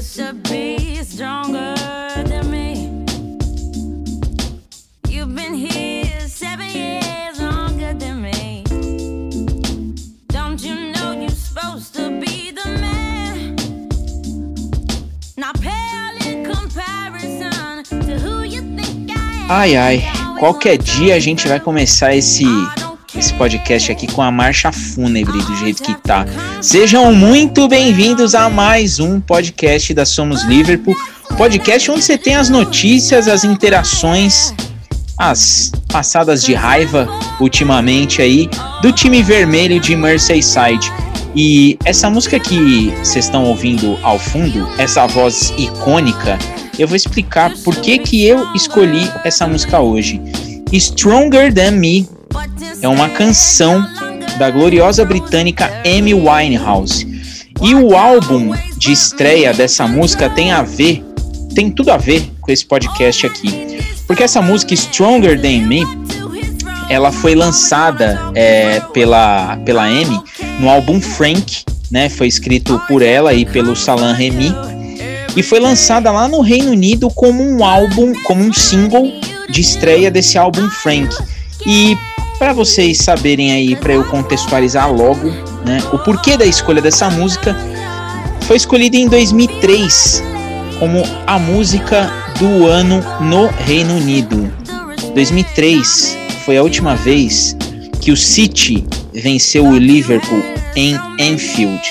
should be stronger than me. You've been here seven years longer than me. Don't you know you're supposed to be the man? Now pale in comparison to who you think I am. Ai ai, qualquer dia a gente vai começar esse esse podcast aqui com a marcha fúnebre do jeito que tá. Sejam muito bem-vindos a mais um podcast da Somos Liverpool, podcast onde você tem as notícias, as interações, as passadas de raiva ultimamente aí do time vermelho de Merseyside. E essa música que vocês estão ouvindo ao fundo, essa voz icônica, eu vou explicar por que que eu escolhi essa música hoje. Stronger Than Me é uma canção da gloriosa britânica Amy Winehouse. E o álbum de estreia dessa música tem a ver, tem tudo a ver com esse podcast aqui. Porque essa música Stronger Than Me, ela foi lançada é, pela, pela Amy no álbum Frank, né? Foi escrito por ela e pelo Salam Remy. E foi lançada lá no Reino Unido como um álbum, como um single de estreia desse álbum Frank. E para vocês saberem aí, para eu contextualizar logo, né, o porquê da escolha dessa música, foi escolhida em 2003 como a música do ano no Reino Unido. 2003 foi a última vez que o City venceu o Liverpool em Anfield.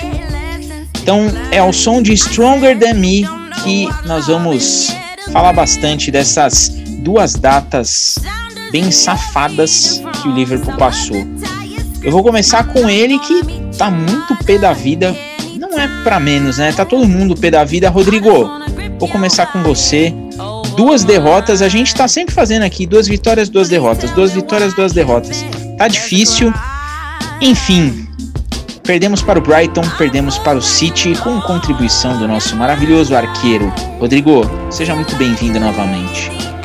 Então é ao som de Stronger Than Me que nós vamos falar bastante dessas duas datas bem safadas que o Liverpool passou. Eu vou começar com ele que tá muito pé da vida. Não é para menos, né? Tá todo mundo pé da vida. Rodrigo, vou começar com você. Duas derrotas, a gente tá sempre fazendo aqui duas vitórias, duas derrotas, duas vitórias, duas derrotas. Tá difícil. Enfim, perdemos para o Brighton, perdemos para o City com contribuição do nosso maravilhoso arqueiro. Rodrigo, seja muito bem-vindo novamente.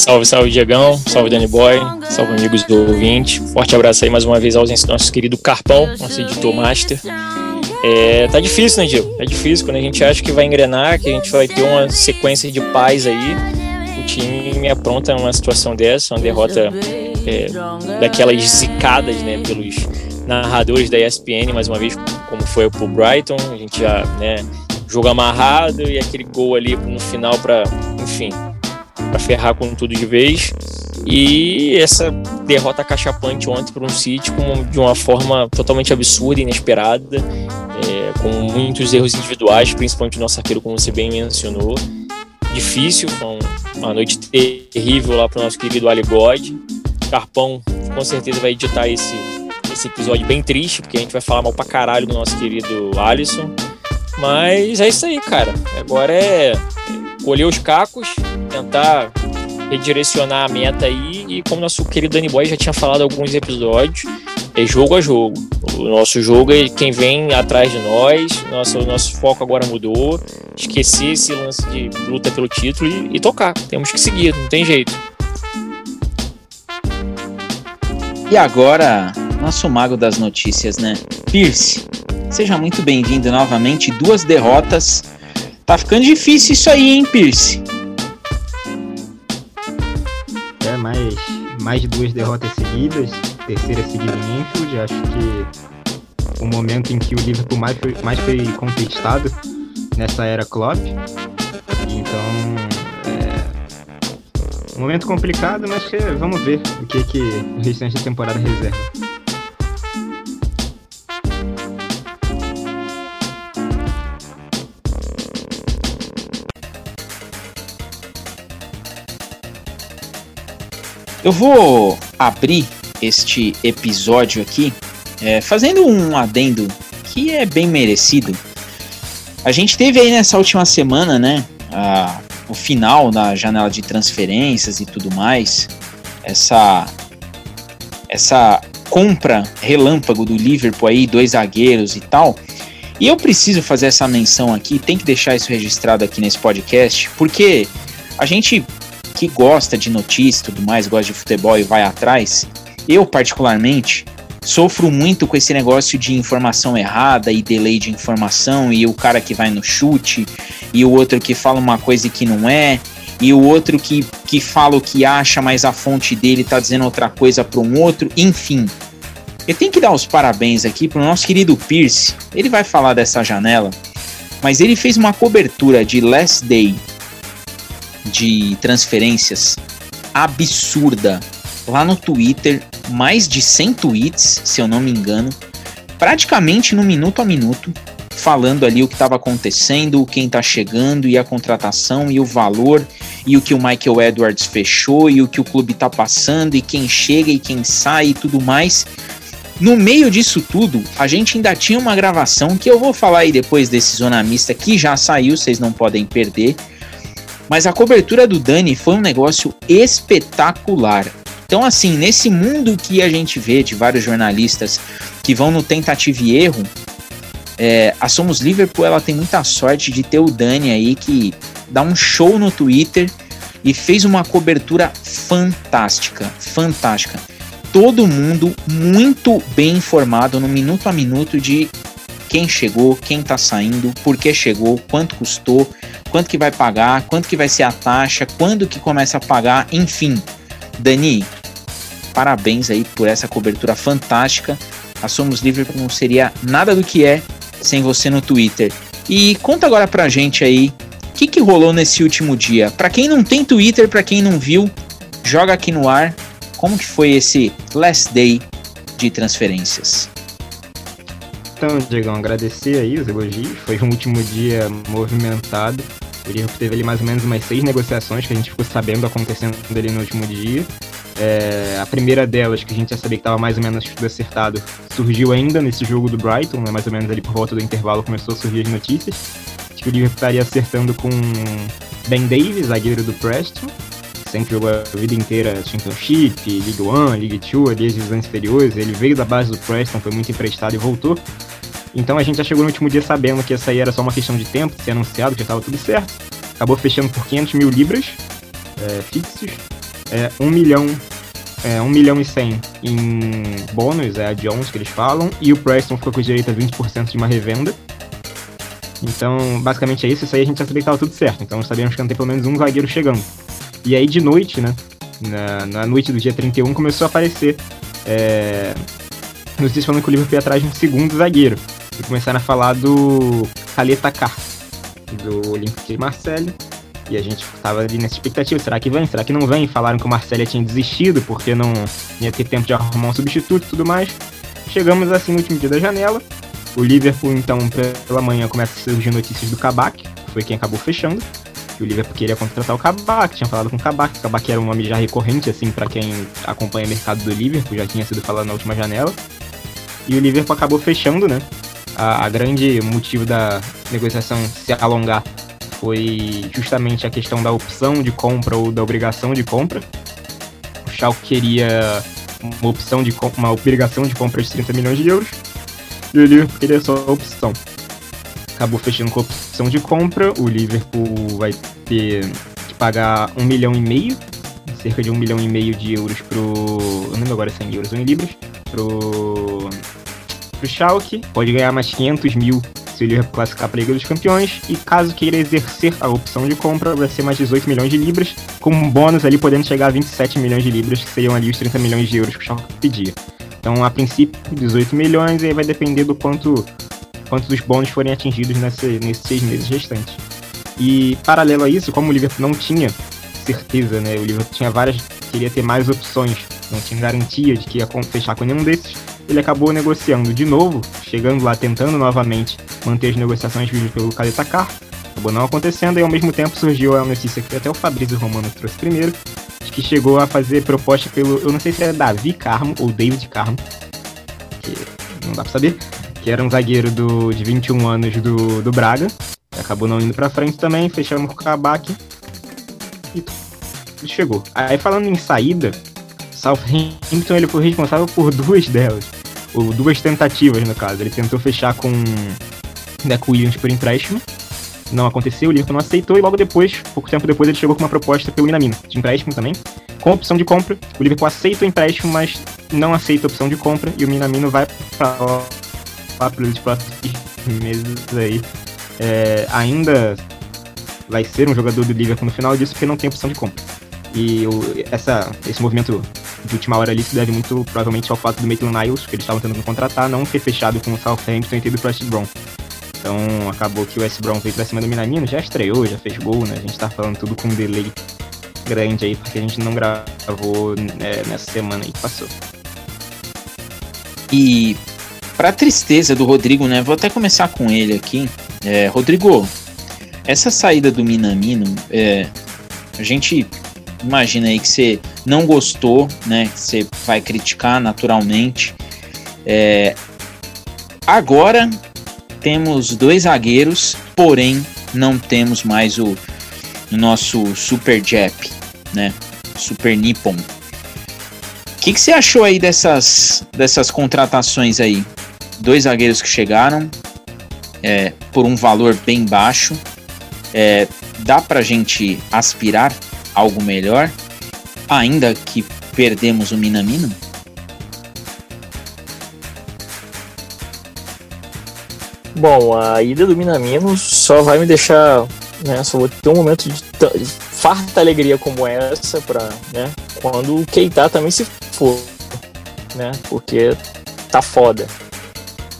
Salve, salve, Diegão. Salve, Danny Boy. Salve, amigos do ouvinte. Forte abraço aí mais uma vez ao nosso querido Carpão, nosso editor master. É, tá difícil, né, Diego? Tá difícil. Quando a gente acha que vai engrenar, que a gente vai ter uma sequência de paz aí, o time me apronta uma situação dessa, uma derrota é, daquelas zicadas, né, pelos narradores da ESPN, mais uma vez, como foi pro Brighton. A gente já, né, jogo amarrado e aquele gol ali no final para, enfim, para ferrar com tudo de vez. E essa derrota cachapante ontem para um City de uma forma totalmente absurda, inesperada, é, com muitos erros individuais, principalmente do nosso arqueiro, como você bem mencionou. Difícil, foi uma noite terrível lá para o nosso querido Ali God. Carpão com certeza vai editar esse, esse episódio bem triste, porque a gente vai falar mal pra caralho do nosso querido Alisson. Mas é isso aí, cara. Agora é colher os cacos, tentar redirecionar a meta aí e como nosso querido Danny Boy já tinha falado alguns episódios, é jogo a jogo. O nosso jogo é quem vem atrás de nós, nosso, nosso foco agora mudou, esquecer esse lance de luta pelo título e, e tocar. Temos que seguir, não tem jeito. E agora, nosso mago das notícias, né? Pierce, seja muito bem-vindo novamente. Duas derrotas. Tá ficando difícil isso aí, hein, Pierce? Mais, de duas derrotas seguidas, terceira seguida em Enfield. Acho que o momento em que o Liverpool mais foi, mais foi contestado nessa era Klopp. Então, é um momento complicado, mas vamos ver o que, que o restante da temporada reserva. Eu vou abrir este episódio aqui é, fazendo um adendo que é bem merecido. A gente teve aí nessa última semana, né, a, o final da janela de transferências e tudo mais, essa essa compra relâmpago do Liverpool aí, dois zagueiros e tal. E eu preciso fazer essa menção aqui, tem que deixar isso registrado aqui nesse podcast, porque a gente que gosta de notícia e tudo mais, gosta de futebol e vai atrás, eu particularmente sofro muito com esse negócio de informação errada e delay de informação e o cara que vai no chute e o outro que fala uma coisa que não é e o outro que, que fala o que acha, mas a fonte dele tá dizendo outra coisa para um outro, enfim. Eu tenho que dar os parabéns aqui pro nosso querido Pierce. Ele vai falar dessa janela, mas ele fez uma cobertura de last day de transferências absurda lá no Twitter, mais de 100 tweets, se eu não me engano, praticamente no minuto a minuto, falando ali o que estava acontecendo, quem está chegando e a contratação e o valor e o que o Michael Edwards fechou e o que o clube está passando e quem chega e quem sai e tudo mais. No meio disso tudo, a gente ainda tinha uma gravação que eu vou falar aí depois desse Zona Mista que já saiu, vocês não podem perder. Mas a cobertura do Dani foi um negócio espetacular. Então, assim, nesse mundo que a gente vê de vários jornalistas que vão no tentativa e erro, é, a Somos Liverpool ela tem muita sorte de ter o Dani aí que dá um show no Twitter e fez uma cobertura fantástica, fantástica. Todo mundo muito bem informado no minuto a minuto de quem chegou, quem tá saindo, por que chegou, quanto custou, quanto que vai pagar, quanto que vai ser a taxa, quando que começa a pagar, enfim. Dani, parabéns aí por essa cobertura fantástica. A Somos Liverpool não seria nada do que é sem você no Twitter. E conta agora pra gente aí o que, que rolou nesse último dia. Para quem não tem Twitter, para quem não viu, joga aqui no ar como que foi esse last day de transferências. Então, Diegão, agradecer aí os elogios. Foi um último dia movimentado. O teve ali mais ou menos umas seis negociações que a gente ficou sabendo acontecendo ali no último dia. É, a primeira delas, que a gente já sabia que estava mais ou menos tudo acertado, surgiu ainda nesse jogo do Brighton, né, mais ou menos ali por volta do intervalo começou a surgir as notícias. De que o Liverpool estaria acertando com Ben Davis, zagueiro do Preston, sempre jogou a vida inteira Championship, League One, League Two, ali as divisões inferiores. Ele veio da base do Preston, foi muito emprestado e voltou. Então a gente já chegou no último dia sabendo que essa aí era só uma questão de tempo, ser anunciado, que estava tudo certo. Acabou fechando por 500 mil libras é, fixos é, 1 milhão é, 1 milhão e 100 em bônus, é a Jones que eles falam, e o Preston ficou com direito a 20% de uma revenda. Então, basicamente é isso, isso aí a gente já sabia que estava tudo certo, então sabíamos que não tem pelo menos um zagueiro chegando. E aí de noite, né, na, na noite do dia 31 começou a aparecer é, notícias falando que o Liverpool ia atrás de um segundo zagueiro. E começaram a falar do Caleta Car, do Olympique de Marseille, e a gente tava ali nessa expectativa, será que vem? Será que não vem? Falaram que o Marcelo tinha desistido porque não ia ter tempo de arrumar um substituto e tudo mais. Chegamos assim no último dia da janela. O Liverpool, então, pela manhã começa a surgir notícias do Kabak, que foi quem acabou fechando. E o Liverpool queria contratar o Kabak, tinha falado com o Kabak. O Kabak era um nome já recorrente, assim, para quem acompanha o mercado do Liverpool, já tinha sido falado na última janela. E o Liverpool acabou fechando, né? A, a grande motivo da negociação se alongar foi justamente a questão da opção de compra ou da obrigação de compra. O Schalke queria uma opção de uma obrigação de compra de 30 milhões de euros e o Liverpool queria só a opção. Acabou fechando com a opção de compra. O Liverpool vai ter que pagar um milhão e meio, cerca de um milhão e meio de euros pro. Eu não lembro agora se é em euros ou em libras. Pro. pro Schalke. Pode ganhar mais 500 mil se o Liverpool classificar para a Liga dos Campeões, e caso queira exercer a opção de compra, vai ser mais 18 milhões de libras, com um bônus ali podendo chegar a 27 milhões de libras, que seriam ali os 30 milhões de euros que o Schalke pedia. Então, a princípio, 18 milhões, e aí vai depender do quanto, quanto dos bônus forem atingidos nesse, nesses seis meses restantes. E, paralelo a isso, como o Liverpool não tinha certeza, né, o Liverpool tinha várias, queria ter mais opções, não tinha garantia de que ia fechar com nenhum desses, ele acabou negociando de novo, chegando lá, tentando novamente manter as negociações vistas pelo Caletacar. Acabou não acontecendo e ao mesmo tempo surgiu a notícia que até o Fabrício Romano trouxe primeiro, que chegou a fazer proposta pelo, eu não sei se é Davi Carmo ou David Carmo, que não dá pra saber, que era um zagueiro do, de 21 anos do, do Braga, acabou não indo pra frente também, fechamos com o Kabak e chegou. Aí falando em saída, Southampton ele foi responsável por duas delas ou duas tentativas no caso. Ele tentou fechar com Deco Williams por empréstimo, não aconteceu, o Liverpool não aceitou e logo depois, pouco tempo depois, ele chegou com uma proposta pelo Minamino, de empréstimo também, com opção de compra. O Liverpool aceita o empréstimo, mas não aceita a opção de compra e o Minamino vai para pelos próximos meses aí. É, ainda vai ser um jogador do Liverpool no final disso porque não tem opção de compra. E o, essa, esse movimento de última hora ali se deve muito provavelmente ao fato do Maitland Niles, que eles estavam tentando contratar, não ter fechado com o Southampton e ter ido pro West Brom. Então acabou que o West Brom veio pra cima do Minamino, já estreou, já fez gol, né? A gente tá falando tudo com um delay grande aí, porque a gente não gravou é, nessa semana aí que passou. E para tristeza do Rodrigo, né? Vou até começar com ele aqui. É, Rodrigo, essa saída do Minamino, é, a gente imagina aí que você não gostou, né? Você vai criticar naturalmente. É, agora temos dois zagueiros, porém não temos mais o, o nosso Super Jap, né? Super Nippon. O que, que você achou aí dessas, dessas contratações aí? Dois zagueiros que chegaram é, por um valor bem baixo. É, dá pra gente aspirar algo melhor, ainda que perdemos o Minamino? Bom, a ida do Minamino só vai me deixar, né, só vou ter um momento de, de farta alegria como essa para, né, quando o Keita também se for, né, porque tá foda.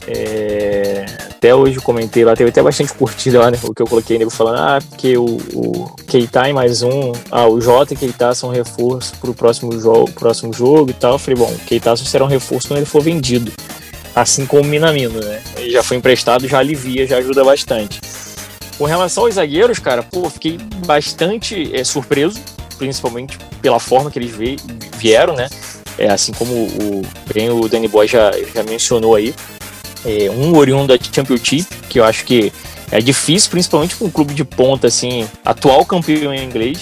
É, até hoje eu comentei lá, teve até bastante curtida lá, né? O que eu coloquei nego falando, ah, porque o, o Keita e mais um, ah, o Jota e Keita são reforço pro próximo jogo, próximo jogo e tal. Eu falei, bom, o Keita só será um reforço quando ele for vendido. Assim como o Minamino, né? Ele já foi emprestado, já alivia, já ajuda bastante. Com relação aos zagueiros, cara, pô, fiquei bastante é, surpreso, principalmente pela forma que eles vieram, né? É, assim como o, bem o Danny Boy já, já mencionou aí é, um oriundo da Championship, que eu acho que é difícil, principalmente com um clube de ponta, assim, atual campeão em inglês,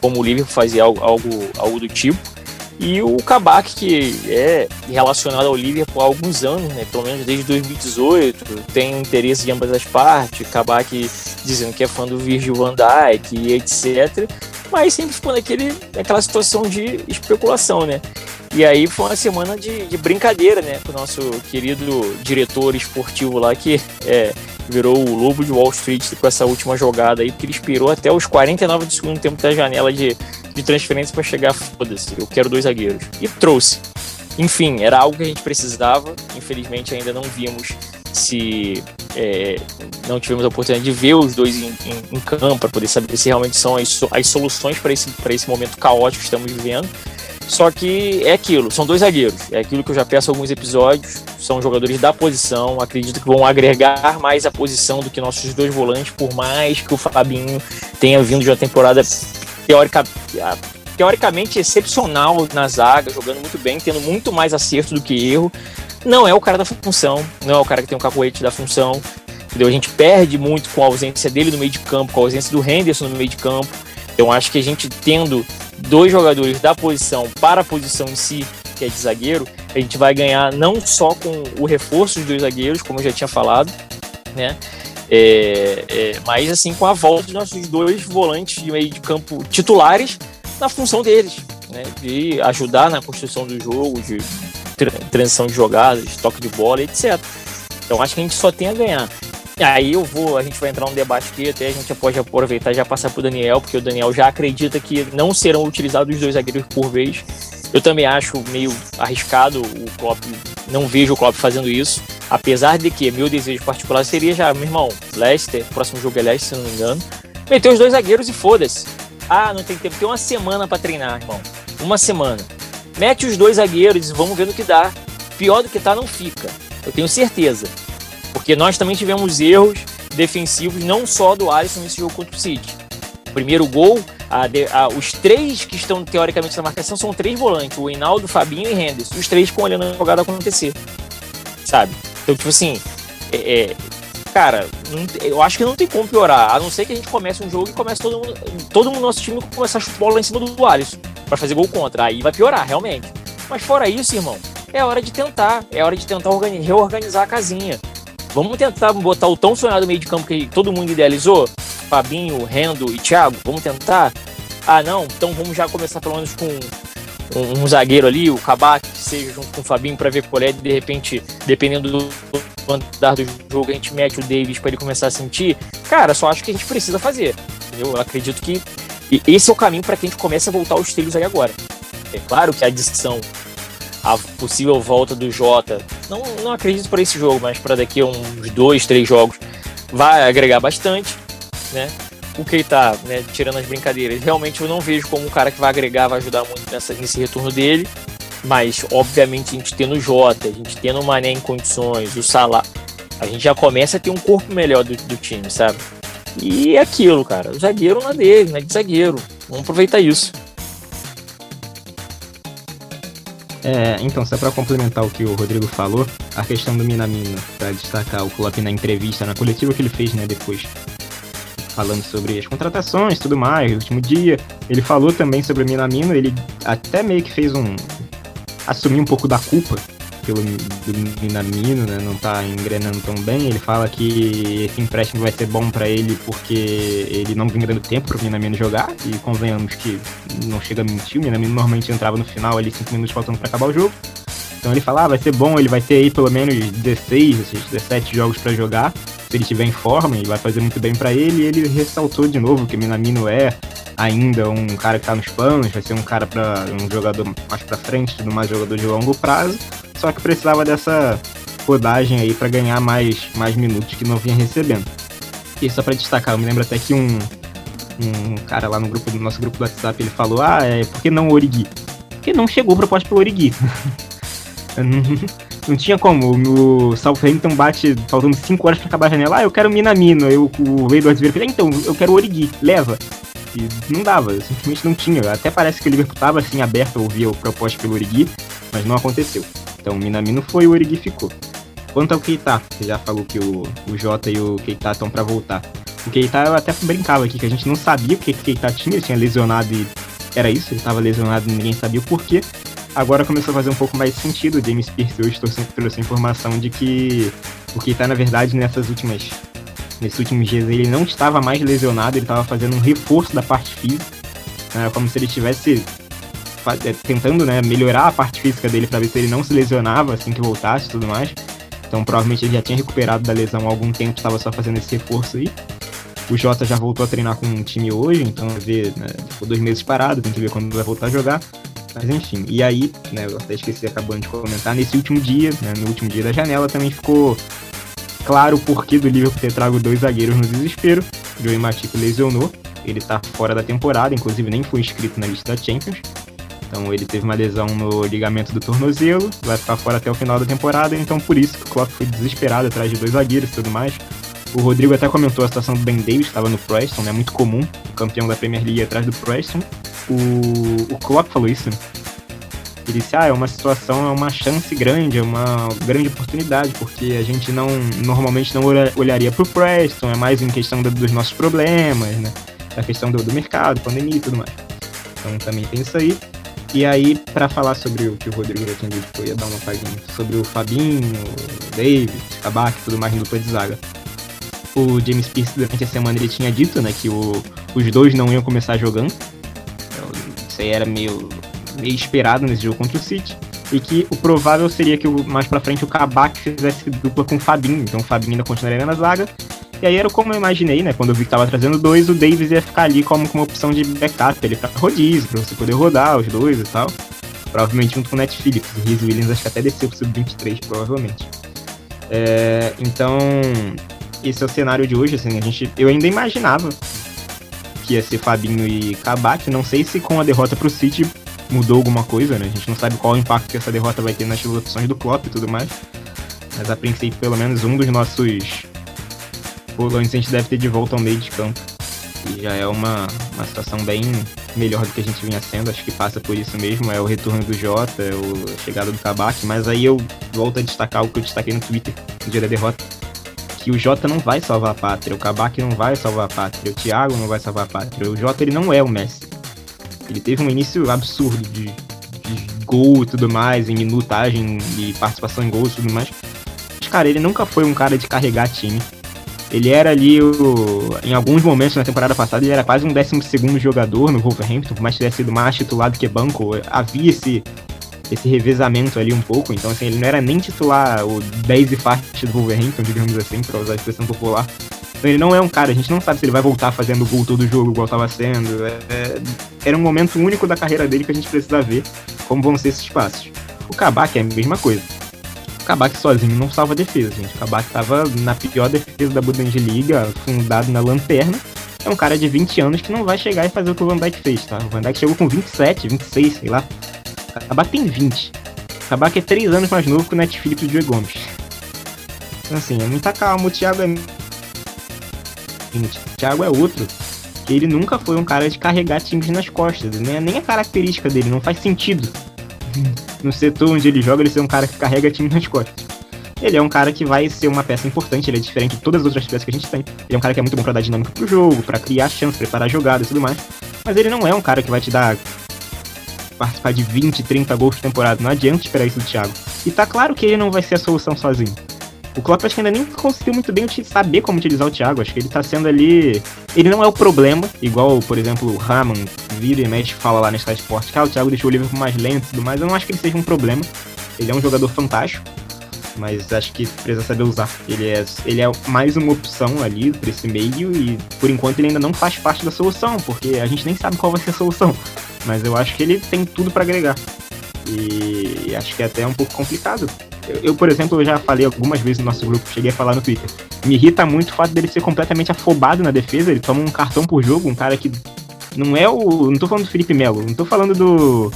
como o Liverpool fazia algo, algo, algo do tipo. E o Kabak, que é relacionado ao Liverpool há alguns anos, né? pelo menos desde 2018, tem interesse de ambas as partes. Kabak dizendo que é fã do Virgil van Dijk etc. Mas sempre ficou naquele, naquela situação de especulação, né? E aí foi uma semana de, de brincadeira, né? Com o nosso querido diretor esportivo lá, que é, virou o lobo de Wall Street com essa última jogada aí, porque ele esperou até os 49 do segundo tempo da janela de, de transferência para chegar, foda-se, eu quero dois zagueiros. E trouxe. Enfim, era algo que a gente precisava, infelizmente ainda não vimos se é, não tivemos a oportunidade de ver os dois em, em, em campo para poder saber se realmente são as, as soluções para esse, esse momento caótico que estamos vivendo. Só que é aquilo, são dois zagueiros. É aquilo que eu já peço alguns episódios. São jogadores da posição. Acredito que vão agregar mais a posição do que nossos dois volantes, por mais que o Fabinho tenha vindo de uma temporada teórica, teoricamente excepcional na zaga, jogando muito bem, tendo muito mais acerto do que erro. Não é o cara da função, não é o cara que tem um cacoete da função. Entendeu? A gente perde muito com a ausência dele no meio de campo, com a ausência do Henderson no meio de campo. Então acho que a gente tendo dois jogadores da posição para a posição em si, que é de zagueiro, a gente vai ganhar não só com o reforço dos dois zagueiros, como eu já tinha falado, né? É, é, mas assim com a volta de nossos dois volantes de meio de campo titulares na função deles, né? De ajudar na construção do jogo, de transição de jogadas, toque de bola, etc. Então acho que a gente só tem a ganhar. Aí eu vou, a gente vai entrar num debate aqui, até a gente pode aproveitar e já passar pro Daniel, porque o Daniel já acredita que não serão utilizados os dois zagueiros por vez. Eu também acho meio arriscado o Klopp, não vejo o Klopp fazendo isso, apesar de que meu desejo particular seria já, meu irmão, Leicester, próximo jogo é Leicester, se não me engano, meter os dois zagueiros e foda-se. Ah, não tem tempo, tem uma semana para treinar, irmão. Uma semana. Mete os dois zagueiros e vamos ver no que dá. Pior do que tá, não fica. Eu tenho certeza. Porque nós também tivemos erros defensivos, não só do Alisson nesse jogo contra o City. O primeiro gol, a, a, os três que estão teoricamente na marcação são três volantes: o Hinaldo, Fabinho e Henderson. Os três ficam olhando a jogada acontecer. Sabe? Então, tipo assim, é, é, cara, eu acho que não tem como piorar. A não ser que a gente comece um jogo e comece todo mundo, todo mundo no nosso time começar a chutar bola em cima do, do Alisson para fazer gol contra. Aí vai piorar, realmente. Mas fora isso, irmão, é hora de tentar. É hora de tentar reorganizar a casinha. Vamos tentar botar o tão sonhado meio de campo que todo mundo idealizou? Fabinho, Rendo e Thiago? Vamos tentar? Ah, não? Então vamos já começar pelo menos com um, um zagueiro ali, o Kabak, que seja junto com o Fabinho para ver qual é, de repente, dependendo do andar do jogo, a gente mete o Davis para ele começar a sentir. Cara, só acho que a gente precisa fazer. Eu acredito que esse é o caminho para que a gente comece a voltar aos trilhos aí agora. É claro que a adição, a possível volta do Jota, não, não acredito para esse jogo, mas para daqui a uns dois, três jogos, vai agregar bastante, né? O Keita, né, tirando as brincadeiras, realmente eu não vejo como um cara que vai agregar, vai ajudar muito nessa, nesse retorno dele. Mas, obviamente, a gente tendo o Jota, a gente tendo o Mané em condições, o Salah, a gente já começa a ter um corpo melhor do, do time, sabe? E é aquilo, cara. O zagueiro na dele, né? De zagueiro. Vamos aproveitar isso. É, então, só para complementar o que o Rodrigo falou, a questão do Minamino, para destacar o Klopp na entrevista, na coletiva que ele fez, né, depois, falando sobre as contratações tudo mais, no último dia, ele falou também sobre o Minamino, ele até meio que fez um... assumiu um pouco da culpa pelo do Minamino, né, não tá engrenando tão bem. Ele fala que esse empréstimo vai ser bom para ele porque ele não vem dando tempo pro Minamino jogar, e convenhamos que não chega a mentir, o Minamino normalmente entrava no final ali, 5 minutos faltando para acabar o jogo. Então ele fala, ah, vai ser bom, ele vai ter aí pelo menos 16, 17 jogos para jogar, se ele estiver em forma, e vai fazer muito bem para ele, e ele ressaltou de novo que Minamino é ainda um cara que tá nos planos, vai ser um cara para um jogador mais para frente, tudo mais jogador de longo prazo, só que precisava dessa rodagem aí para ganhar mais, mais minutos que não vinha recebendo. E só para destacar, eu me lembro até que um, um cara lá no grupo do nosso grupo do WhatsApp ele falou: Ah, é, por que não Origi? Porque não chegou proposta pelo Origi. não tinha como. O Southampton bate faltando 5 horas para acabar a janela. Ah, eu quero Minamino. Aí o, o Edward Vieira falou: Então, eu quero Origi, leva. E não dava, simplesmente não tinha. Até parece que o Liverpool estava assim aberto a ouvir a proposta pelo Origi, mas não aconteceu. Então o Minamino foi, o Origi ficou. Quanto ao Keita, você já falou que o, o Jota e o Keita estão para voltar. O Keita eu até brincava aqui que a gente não sabia o que o Keita tinha, ele tinha lesionado e era isso, ele estava lesionado e ninguém sabia o porquê. Agora começou a fazer um pouco mais sentido. O James Pierce hoje trouxe, a informação de que o Keita, na verdade, nessas últimas nesses últimos dias ele não estava mais lesionado, ele estava fazendo um reforço da parte física. Era como se ele estivesse é, tentando né, melhorar a parte física dele para ver se ele não se lesionava assim que voltasse e tudo mais. Então provavelmente ele já tinha recuperado da lesão há algum tempo, estava só fazendo esse reforço aí. O Jota já voltou a treinar com um time hoje, então vai ver, né, ficou dois meses parado, tem que ver quando vai voltar a jogar. Mas enfim, e aí, né, eu até esqueci acabando de comentar, nesse último dia, né, no último dia da janela, também ficou claro o porquê do Liverpool ter trago dois zagueiros no desespero. Joey Matip lesionou, ele tá fora da temporada, inclusive nem foi inscrito na lista da Champions. Então ele teve uma lesão no ligamento do tornozelo, vai ficar fora até o final da temporada, então por isso que o Klopp foi desesperado atrás de dois zagueiros e tudo mais. O Rodrigo até comentou a situação do Ben Davis, que estava no Preston, né? Muito comum, o campeão da Premier League atrás do Preston. O, o Klopp falou isso? Ele disse, ah, é uma situação, é uma chance grande, é uma grande oportunidade, porque a gente não, normalmente não olharia para o Preston, é mais em questão do, dos nossos problemas, né? A questão do, do mercado, pandemia e tudo mais. Então também tem isso aí. E aí, para falar sobre o que o Rodrigo já tinha dito, eu ia dar uma palhinha sobre o Fabinho, o David, Kabak e tudo mais no dupla de zaga. O James Pierce, durante a semana, ele tinha dito né, que o, os dois não iam começar jogando. Então, isso aí era meio, meio esperado nesse jogo contra o City. E que o provável seria que mais pra frente o Kabak fizesse dupla com o Fabinho. Então o Fabinho ainda continuaria na zaga e aí era como eu imaginei, né? Quando eu vi que tava trazendo dois, o Davis ia ficar ali como uma opção de backup, ele pra rodízio, pra você poder rodar os dois e tal. Provavelmente junto com o Netflix. O Riz Williams acho que até desceu pro sub-23, provavelmente. É, então, esse é o cenário de hoje, assim, a gente. Eu ainda imaginava que ia ser Fabinho e Kabak. Não sei se com a derrota pro City mudou alguma coisa, né? A gente não sabe qual o impacto que essa derrota vai ter nas opções do Klopp e tudo mais. Mas a princípio, pelo menos um dos nossos volantes a gente deve ter de volta ao meio de campo. E já é uma, uma situação bem melhor do que a gente vinha sendo, acho que passa por isso mesmo, é o retorno do Jota, é a chegada do Kabak, mas aí eu volto a destacar o que eu destaquei no Twitter no dia da derrota, que o Jota não vai salvar a pátria, o Kabak não vai salvar a pátria, o Thiago não vai salvar a pátria, o Jota ele não é o Messi. Ele teve um início absurdo de, de gol e tudo mais, em minutagem e participação em gols e tudo mais. Mas, cara, ele nunca foi um cara de carregar time Ele era ali, o, em alguns momentos na temporada passada, ele era quase um 12 jogador no Wolverhampton, que tivesse sido mais titulado que banco. Havia esse, esse revezamento ali um pouco, então assim, ele não era nem titular o 10 e faixa do Wolverhampton, digamos assim, para usar a expressão popular. Então ele não é um cara, a gente não sabe se ele vai voltar fazendo gol todo jogo igual estava sendo. É, é, era um momento único da carreira dele que a gente precisa ver como vão ser esses passos. O Kabak é a mesma coisa. O Kabak sozinho não salva a defesa, gente. O Kabak estava na pior defesa da Bundesliga, fundado na lanterna. É um cara de 20 anos que não vai chegar e fazer o que o Van Dijk fez, tá? O Van Dijk chegou com 27, 26, sei lá. O Kabak tem 20. O Kabak é 3 anos mais novo que o Netflix do Diego Gomes. Então, assim, é muita calma. O Thiago é. O Thiago é outro. Ele nunca foi um cara de carregar times nas costas. Né? Nem a característica dele, não faz sentido no setor onde ele joga, ele ser um cara que carrega time nas costas. Ele é um cara que vai ser uma peça importante, ele é diferente de todas as outras peças que a gente tem. Ele é um cara que é muito bom para dar dinâmica pro jogo, para criar chance, preparar jogadas e tudo mais. Mas ele não é um cara que vai te dar participar de 20, 30 gols por temporada. Não adianta esperar isso do Thiago. E tá claro que ele não vai ser a solução sozinho. O Klopp acho que ainda nem conseguiu muito bem saber como utilizar o Thiago. Acho que ele tá sendo ali. Ele não é o problema, igual, por exemplo, o Raman vira e mexe fala lá na Sky Sports que ah, o Thiago deixou o Liverpool mais lento e tudo mais. Eu não acho que ele seja um problema. Ele é um jogador fantástico, mas acho que precisa saber usar. Ele é, ele é mais uma opção ali para esse meio e por enquanto ele ainda não faz parte da solução, porque a gente nem sabe qual vai ser a solução. Mas eu acho que ele tem tudo para agregar. E acho que é até um pouco complicado eu, por exemplo, eu já falei algumas vezes no nosso grupo, cheguei a falar no Twitter. Me irrita muito o fato dele ser completamente afobado na defesa, ele toma um cartão por jogo, um cara que não é o. Não tô falando do Felipe Melo, não tô falando do.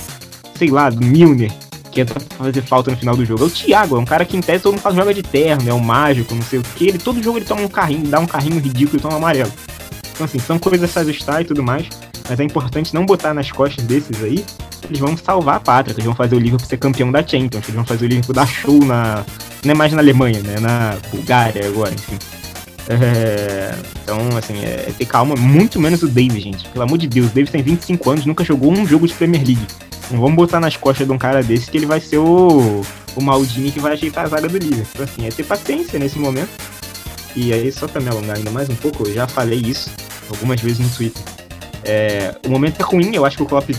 sei lá, do Milner, que entra pra fazer falta no final do jogo. É o Thiago, é um cara que em tese todo mundo joga de terno, é um mágico, não sei o que. Ele todo jogo ele toma um carrinho, dá um carrinho ridículo e toma um amarelo. Então assim, são coisas a se ajustar e tudo mais, mas é importante não botar nas costas desses aí eles vão salvar a pátria, que eles vão fazer o Liverpool ser campeão da Champions, que eles vão fazer o Liverpool dar show na. Não é mais na Alemanha, né? Na Bulgária agora, enfim. É, então, assim, é, é, ter calma, muito menos o Davis, gente. Pelo amor de Deus, o Davis tem 25 anos, nunca jogou um jogo de Premier League. Não vamos botar nas costas de um cara desse que ele vai ser o, o Maldini que vai ajeitar a zaga do Liverpool. Então, assim, é ter paciência nesse momento. E aí, só pra me alongar ainda mais um pouco, eu já falei isso algumas vezes no Twitter. É, o momento é ruim, eu acho que o Klopp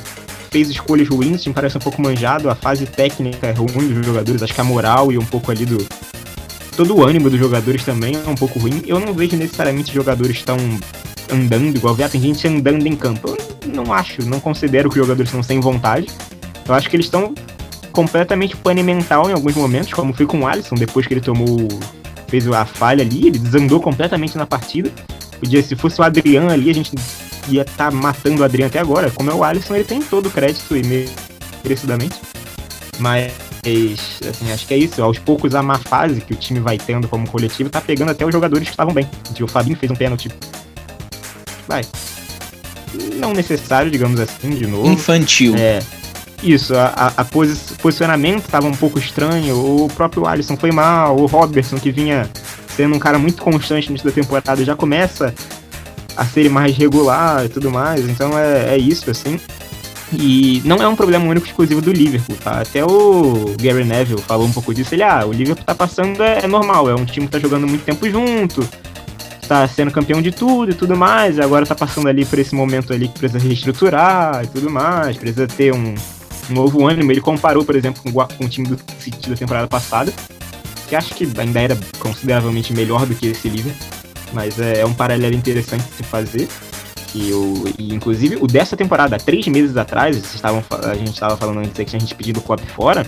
fez escolhas ruins, o time parece um pouco manjado, a fase técnica é ruim dos jogadores, acho que a moral e um pouco ali do. Todo o ânimo dos jogadores também é um pouco ruim. Eu não vejo necessariamente jogadores tão andando igual tem gente andando em campo. Eu não acho, não considero que os jogadores estão sem vontade. Eu acho que eles estão completamente pane mental em alguns momentos, como foi com o Alisson, depois que ele tomou. fez a falha ali, ele desandou completamente na partida. Podia, se fosse o Adriano ali, a gente ia estar tá matando o Adriano até agora. Como é o Alisson, ele tem todo o crédito e merecidamente. Mas, assim, acho que é isso. Aos poucos, a má fase que o time vai tendo como coletivo tá pegando até os jogadores que estavam bem. O Fabinho fez um pênalti. Vai. Não necessário, digamos assim, de novo. Infantil. É. Isso, a, a, a posi posicionamento estava um pouco estranho. O próprio Alisson foi mal. O Robertson, que vinha sendo um cara muito constante no início da temporada, já começa a ser mais regular e tudo mais. Então é, é isso, assim. E não é um problema único exclusivo do Liverpool, tá? Até o Gary Neville falou um pouco disso. Ele, ah, o Liverpool tá passando, é, é normal, é um time que tá jogando muito tempo junto, tá sendo campeão de tudo e tudo mais, agora tá passando ali por esse momento ali que precisa reestruturar e tudo mais, precisa ter um, um novo ânimo. Ele comparou, por exemplo, com, com o time do City da temporada passada, que acho que ainda era consideravelmente melhor do que esse Liverpool mas é, é um paralelo interessante de se fazer. E, o, e inclusive o dessa temporada, três meses atrás, estavam, a gente estava falando antes que a gente pedido o Klopp fora.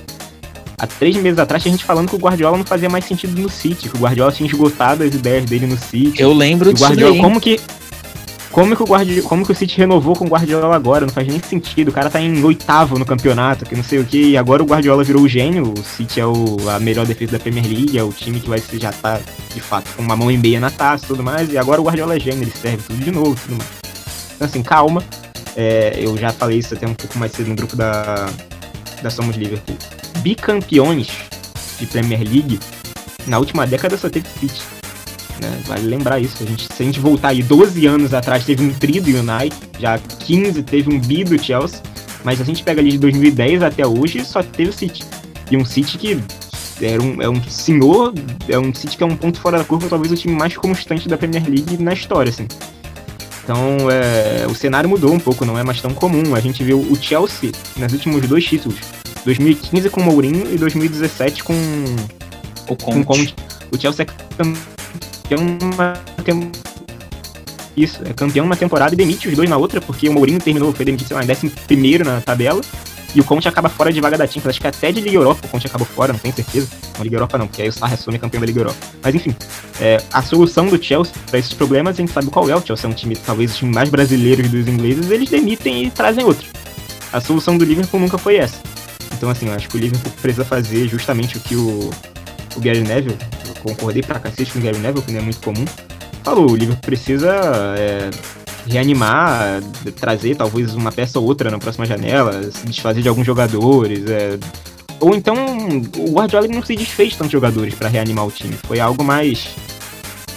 Há três meses atrás tinha gente falando que o Guardiola não fazia mais sentido no City, que o Guardiola tinha esgotado as ideias dele no City. Eu lembro disso. Guardiola, daí. como que como que, o Guardi... Como que o City renovou com o Guardiola agora? Não faz nem sentido. O cara tá em oitavo no campeonato, que não sei o que. E agora o Guardiola virou o gênio. O City é o... a melhor defesa da Premier League. É o time que vai ser, já tá, de fato, com uma mão em meia na taça e tudo mais. E agora o Guardiola é gênio. Ele serve tudo de novo tudo mais. Então, assim, calma. É, eu já falei isso até um pouco mais cedo no grupo da, da Somos Liverpool. Bicampeões de Premier League, na última década só teve City. Né? Vale lembrar isso. A gente, se a gente voltar aí 12 anos atrás, teve um tri do United, já 15 teve um bi do Chelsea, mas a gente pega ali de 2010 até hoje, só teve o City. E um City que é um, é um senhor, é um City que é um ponto fora da curva, talvez o time mais constante da Premier League na história, assim. Então, é, o cenário mudou um pouco, não é mais tão comum. A gente viu o Chelsea nos últimos dois títulos, 2015 com o Mourinho e 2017 com O com Conte. Conte. O Chelsea é campeão uma tem... Isso, é campeão uma temporada e demite os dois na outra, porque o Mourinho terminou, foi demitido, sei lá, em 11 na tabela, e o Conte acaba fora de vaga da Champions. Acho que até de Liga Europa o Conte acabou fora, não tenho certeza. Não, Liga Europa não, porque aí o Sarri assume campeão da Liga Europa. Mas enfim, é, a solução do Chelsea para esses problemas, a gente sabe qual é. O Chelsea é um time, talvez o time mais brasileiro dos ingleses, eles demitem e trazem outro. A solução do Liverpool nunca foi essa. Então, assim, eu acho que o Liverpool precisa fazer justamente o que o, o Gary Neville, concordei pra cacete com o Gary Neville, que não é muito comum, falou, o Liverpool precisa é, reanimar, trazer talvez uma peça ou outra na próxima janela, se desfazer de alguns jogadores, é, ou então o Guardiola não se desfez de tantos jogadores pra reanimar o time, foi algo mais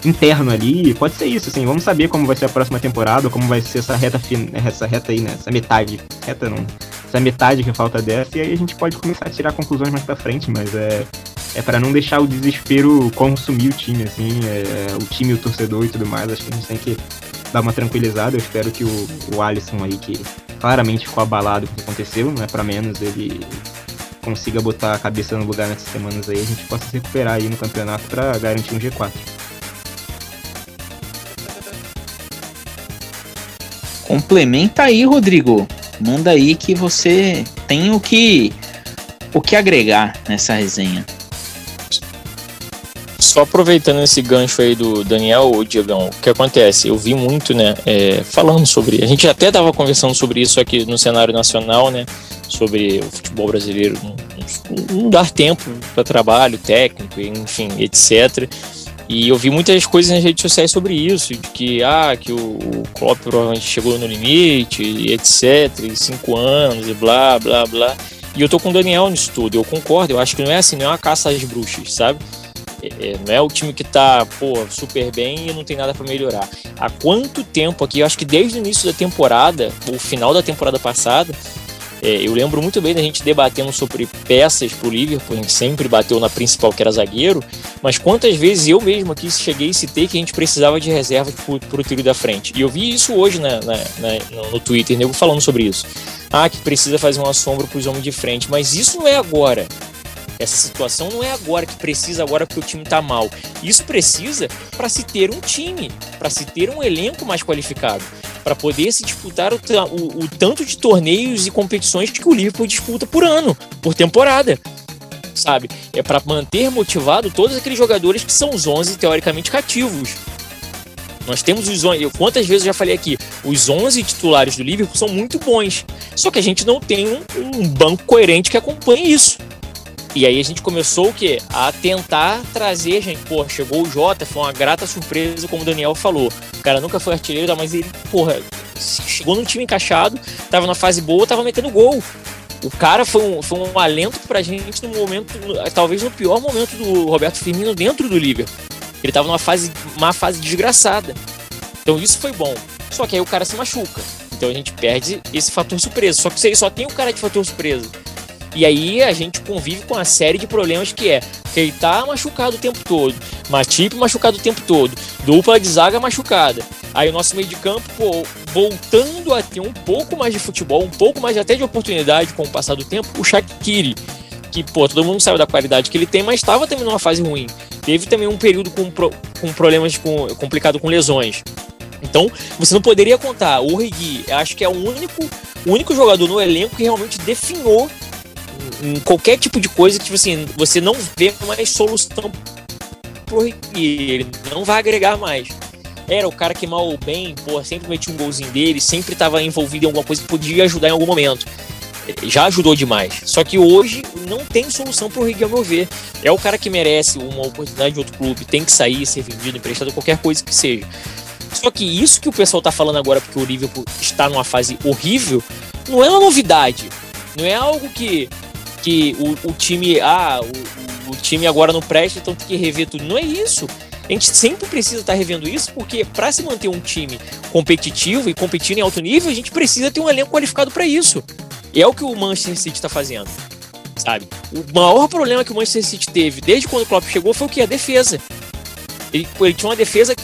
interno ali, pode ser isso, assim, vamos saber como vai ser a próxima temporada, como vai ser essa reta fin- essa reta aí, né, essa metade, reta não, essa metade que falta dessa, e aí a gente pode começar a tirar conclusões mais pra frente, mas é, é para não deixar o desespero consumir o time, assim, é, o time, o torcedor e tudo mais, acho que a gente tem que dar uma tranquilizada, eu espero que o, o Alisson aí, que claramente ficou abalado com o que aconteceu, não é pra menos, ele consiga botar a cabeça no lugar nessas semanas aí, a gente possa se recuperar aí no campeonato pra garantir um G4. Complementa aí, Rodrigo. Manda aí que você tem o que o que agregar nessa resenha. Só aproveitando esse gancho aí do Daniel, o Diegão, o que acontece? Eu vi muito, né, é, falando sobre. A gente até estava conversando sobre isso aqui no cenário nacional, né, sobre o futebol brasileiro não, não dar tempo para trabalho técnico, enfim, etc. E eu vi muitas coisas nas redes sociais sobre isso, de que, ah, que o, Klopp provavelmente chegou no limite, e etc, e cinco anos, e blá, blá, blá. E eu tô com o Daniel nisso tudo, eu concordo, eu acho que não é assim, não é uma caça às bruxas, sabe? É, não é o time que tá, pô, super bem e não tem nada para melhorar. Há quanto tempo aqui, eu acho que desde o início da temporada, ou final da temporada passada, é, eu lembro muito bem da gente debatendo sobre peças pro Liverpool, a gente sempre bateu na principal, que era zagueiro, mas quantas vezes eu mesmo aqui cheguei e citei que a gente precisava de reserva pro, pro trio da frente. E eu vi isso hoje na, na, na, no Twitter, nego falando sobre isso. Ah, que precisa fazer uma sombra pros homens de frente, mas isso não é agora. Essa situação não é agora que precisa agora porque o time tá mal. Isso precisa para se ter um time, para se ter um elenco mais qualificado, para poder se disputar o, o, o, tanto de torneios e competições que o Liverpool disputa por ano, por temporada. Sabe? É para manter motivado todos aqueles jogadores que são os 11 teoricamente cativos. Nós temos os 11, eu, quantas vezes eu já falei aqui, os 11 titulares do Liverpool são muito bons. Só que a gente não tem um, um banco coerente que acompanhe isso. E aí a gente começou o quê? A tentar trazer, gente, pô, chegou o Jota, foi uma grata surpresa, como o Daniel falou. O cara nunca foi artilheiro, mas ele, porra, chegou num time encaixado, tava na fase boa, tava metendo gol. O cara foi um, foi um alento pra gente no momento, talvez no pior momento do Roberto Firmino dentro do Liverpool. Ele tava numa fase, uma fase desgraçada. Então isso foi bom. Só que aí o cara se machuca. Então a gente perde esse fator surpresa. Só que você só tem o cara de fator surpresa. E aí a gente convive com uma série de problemas que é Keita machucado o tempo todo, Matip machucado o tempo todo, dupla de zaga machucada. Aí o nosso meio de campo, pô, voltando a ter um pouco mais de futebol, um pouco mais até de oportunidade com o passar do tempo, o Shaqiri, que, pô, todo mundo sabe da qualidade que ele tem, mas estava também numa fase ruim. Teve também um período com, com problemas com, complicado com lesões. Então, você não poderia contar. O Regui, acho que é o único, o único jogador no elenco que realmente definhou em qualquer tipo de coisa que, tipo assim, você não vê mais solução pro Riqui, ele não vai agregar mais. Era o cara que mal ou bem, pô, sempre metia um golzinho dele, sempre estava envolvido em alguma coisa que podia ajudar em algum momento. Já ajudou demais. Só que hoje não tem solução pro Riqui, ao meu ver. É o cara que merece uma oportunidade de outro clube, tem que sair, ser vendido, emprestado, qualquer coisa que seja. Só que isso que o pessoal tá falando agora, porque o Liverpool está numa fase horrível, não é uma novidade. Não é algo que que o, o time, ah, o, o, time agora não presta, então tem que rever tudo. Não é isso. A gente sempre precisa estar revendo isso, porque para se manter um time competitivo e competindo em alto nível, a gente precisa ter um elenco qualificado para isso. E é o que o Manchester City está fazendo. sabe? O maior problema que o Manchester City teve desde quando o Klopp chegou foi o que? A defesa. Ele, ele tinha uma defesa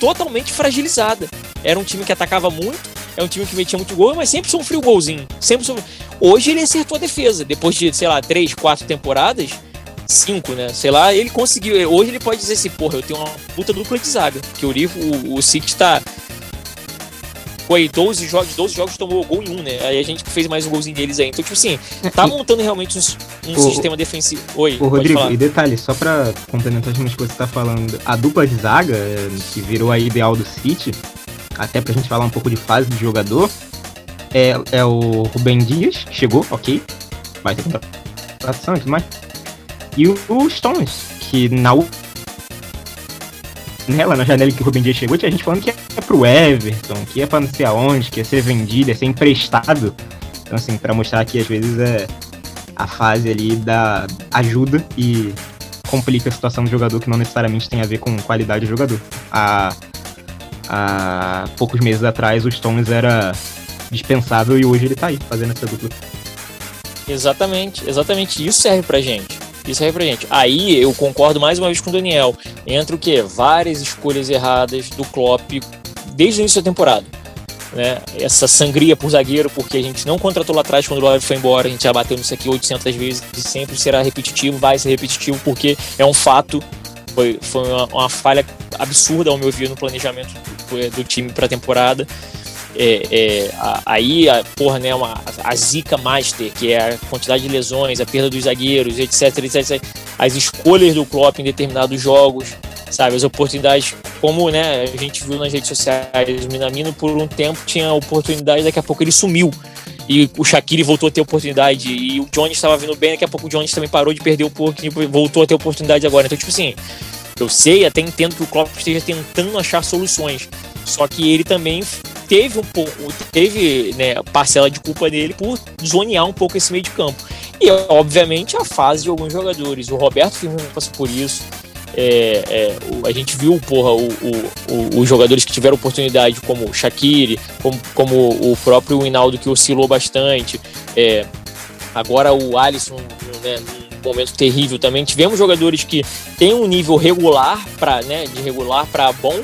totalmente fragilizada. Era um time que atacava muito, é um time que metia muito gol, mas sempre sofreu golzinho. Sempre sofreu. Hoje ele acertou a defesa. Depois de, sei lá, três, quatro temporadas, cinco, né? Sei lá, ele conseguiu. Hoje ele pode dizer assim, porra, eu tenho uma puta dupla de zaga. Porque o, o, o City tá foi 12 jogos, 12 jogos tomou gol em um, né? Aí a gente fez mais um golzinho deles aí. Então, tipo assim, tá montando realmente um, um o, sistema defensivo. Oi, o Rodrigo, falar. e detalhe, só pra complementar as que você tá falando, a dupla de zaga, é, que virou a ideal do City, até pra gente falar um pouco de fase do jogador, é, é o Rubem Dias, que chegou, ok, vai ter contratação e tudo mais, e o, o Stones, que na nela, na janela que o Rubem Dias chegou, tinha gente falando que é pro Everton, que é pra não sei aonde, que ia ser vendido, ia ser emprestado. Então, assim, para mostrar que às vezes é a fase ali da ajuda e complica a situação do jogador que não necessariamente tem a ver com qualidade do jogador. Há, há poucos meses atrás o Stones era dispensável e hoje ele tá aí fazendo essa dupla. Exatamente, exatamente. Isso serve pra gente. Isso aí pra gente. Aí eu concordo mais uma vez com o Daniel. Entra o quê? Várias escolhas erradas do Klopp desde o início da temporada. Né? Essa sangria por zagueiro, porque a gente não contratou lá atrás quando o Love foi embora, a gente já bateu nisso aqui 800 vezes e sempre será repetitivo, vai ser repetitivo porque é um fato. Foi, foi uma, uma falha absurda, ao meu ver, no planejamento do, time para a temporada. É, é, aí, a, porra, né, uma, a zica master, que é a quantidade de lesões, a perda dos zagueiros, etc, etc, etc, as escolhas do Klopp em determinados jogos, sabe, as oportunidades, como, né, a gente viu nas redes sociais, o Minamino por um tempo tinha oportunidade, daqui a pouco ele sumiu, e o Shaqiri voltou a ter oportunidade, e o Jones estava vindo bem, daqui a pouco o Jones também parou de perder o e voltou a ter oportunidade agora, então, tipo assim, eu sei, até entendo que o Klopp esteja tentando achar soluções, só que ele também teve um pouco, teve né, parcela de culpa dele por zonear um pouco esse meio de campo. E, obviamente, a fase de alguns jogadores. O Roberto Firmino passou por isso. É, é, a gente viu, porra, o, o, o, os jogadores que tiveram oportunidade, como o Shaqiri, como, como o próprio Hinaldo, que oscilou bastante. É, agora o Alisson, né, momento terrível também. Tivemos jogadores que têm um nível regular, pra, né, de regular para bom,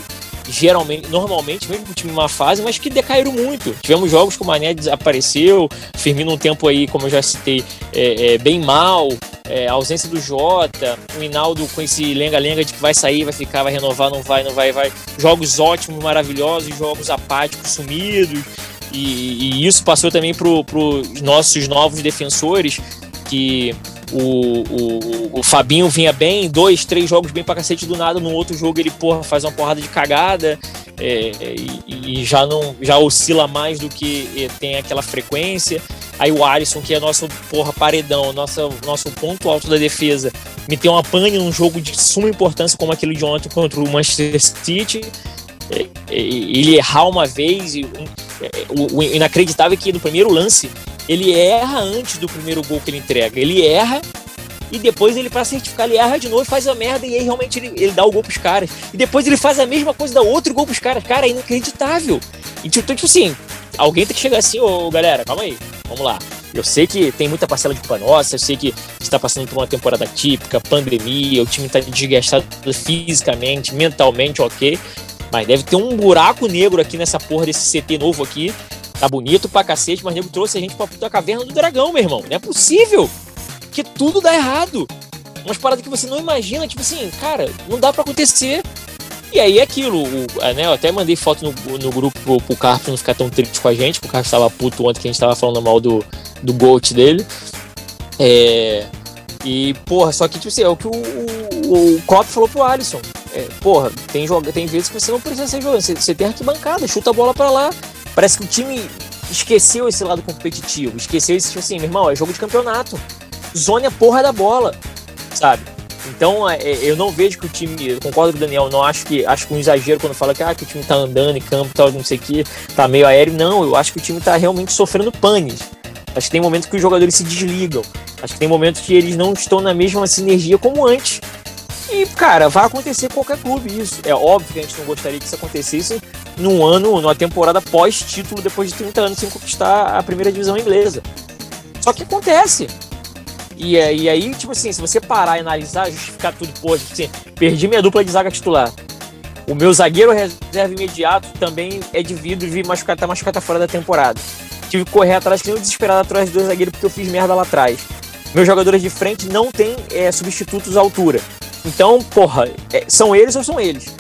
geralmente, normalmente, mesmo o time uma fase, mas que decaíram muito. Tivemos jogos que o Mané desapareceu, Firmino um tempo aí, como eu já citei, é, é, bem mal, é, ausência do Jota, o Hinaldo com esse lenga-lenga de que vai sair, vai ficar, vai renovar, não vai, não vai, vai. Jogos ótimos, maravilhosos, jogos apáticos, sumidos. E, e isso passou também para os nossos novos defensores, que o, o, o Fabinho vinha bem, dois, três jogos bem pra cacete do nada, no outro jogo ele porra, faz uma porrada de cagada é, e, e, já não já oscila mais do que é, tem aquela frequência. Aí o Alisson, que é nosso porra paredão, nosso, nosso ponto alto da defesa, me tem uma pane num jogo de suma importância como aquele de ontem contra o Manchester City. É, é, ele errar uma vez, e, é, o, o inacreditável é que no primeiro lance ele erra antes do primeiro gol que ele entrega. Ele erra e depois ele, para certificar, ele erra de novo, faz a merda e aí realmente ele, ele dá o gol pros caras. E depois ele faz a mesma coisa, dá outro gol pros caras. Cara, é inacreditável. Tipo, tipo assim, alguém tem que chegar assim, ô galera, calma aí, vamos lá. Eu sei que tem muita parcela de culpa nossa, eu sei que está passando por uma temporada típica, pandemia, o time está desgastado fisicamente, mentalmente, ok. Mas deve ter um buraco negro aqui nessa porra desse CT novo aqui, Tá bonito pra cacete, mas nego trouxe a gente pra puta caverna do dragão, meu irmão. Não é possível. Que tudo dá errado. Umas paradas que você não imagina, tipo assim, cara, não dá para acontecer. E aí é aquilo, o, né, eu até mandei foto no, no grupo pro, pro Carlos não ficar tão triste com a gente, porque o Carlos tava puto ontem que a gente tava falando mal do, do GOAT dele. É, e, porra, só que, tipo assim, é o que o, o, o Klopp falou pro Alisson. É, porra, tem, joga, tem vezes que você não precisa ser jogando, você, você tem arquibancada, chuta a bola para lá, Parece que o time esqueceu esse lado competitivo, esqueceu esse tipo assim, meu irmão, é jogo de campeonato. Zone porra da bola, sabe? Então, é, é, eu não vejo que o time, eu concordo com o Daniel, não acho que acho que um exagero quando fala que, ah, que o time tá andando em campo, tal, não sei o que, tá meio aéreo. Não, eu acho que o time tá realmente sofrendo panes. Acho que tem momentos que os jogadores se desligam. Acho que tem momentos que eles não estão na mesma sinergia como antes. E, cara, vai acontecer qualquer clube isso. É óbvio que a gente não gostaria que isso acontecesse num ano, numa temporada pós-título, depois de 30 anos sem conquistar a primeira divisão inglesa. Só que acontece. E, e aí, tipo assim, se você parar e analisar, justificar tudo, pô, tipo assim, perdi minha dupla de zaga titular. O meu zagueiro reserva imediato também é de vidro, vi machucado, tá machucado, tá fora da temporada. Tive que correr atrás, que nem um desesperado atrás dos dois zagueiros porque eu fiz merda lá atrás. Meus jogadores de frente não têm é, substitutos à altura. Então, porra, é, são eles ou são eles?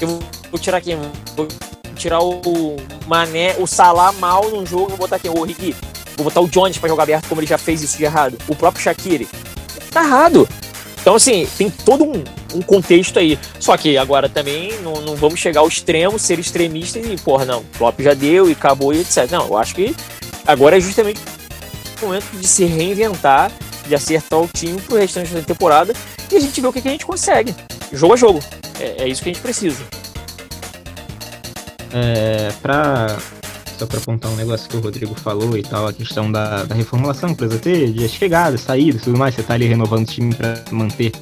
Eu vou, tirar quem? Vou tirar o Mané, o Salah mal num jogo, vou botar quem? O Ricky. Vou botar o Jones para jogar aberto, como ele já fez isso de errado. O próprio Shaqiri. Tá errado. Então, assim, tem todo um, um contexto aí. Só que agora também não, não, vamos chegar ao extremo, ser extremista e, porra, não, Klopp já deu e acabou e etc. Não, eu acho que agora é justamente o momento de se reinventar, de acertar o time pro restante da temporada e a gente vê o que, que a gente consegue. Jogo a jogo. É, é isso que a gente precisa. É, pra só para apontar um negócio que o Rodrigo falou e tal, a questão da, da reformulação, precisa ter de chegadas, saídas tudo mais, você tá ali renovando o time para manter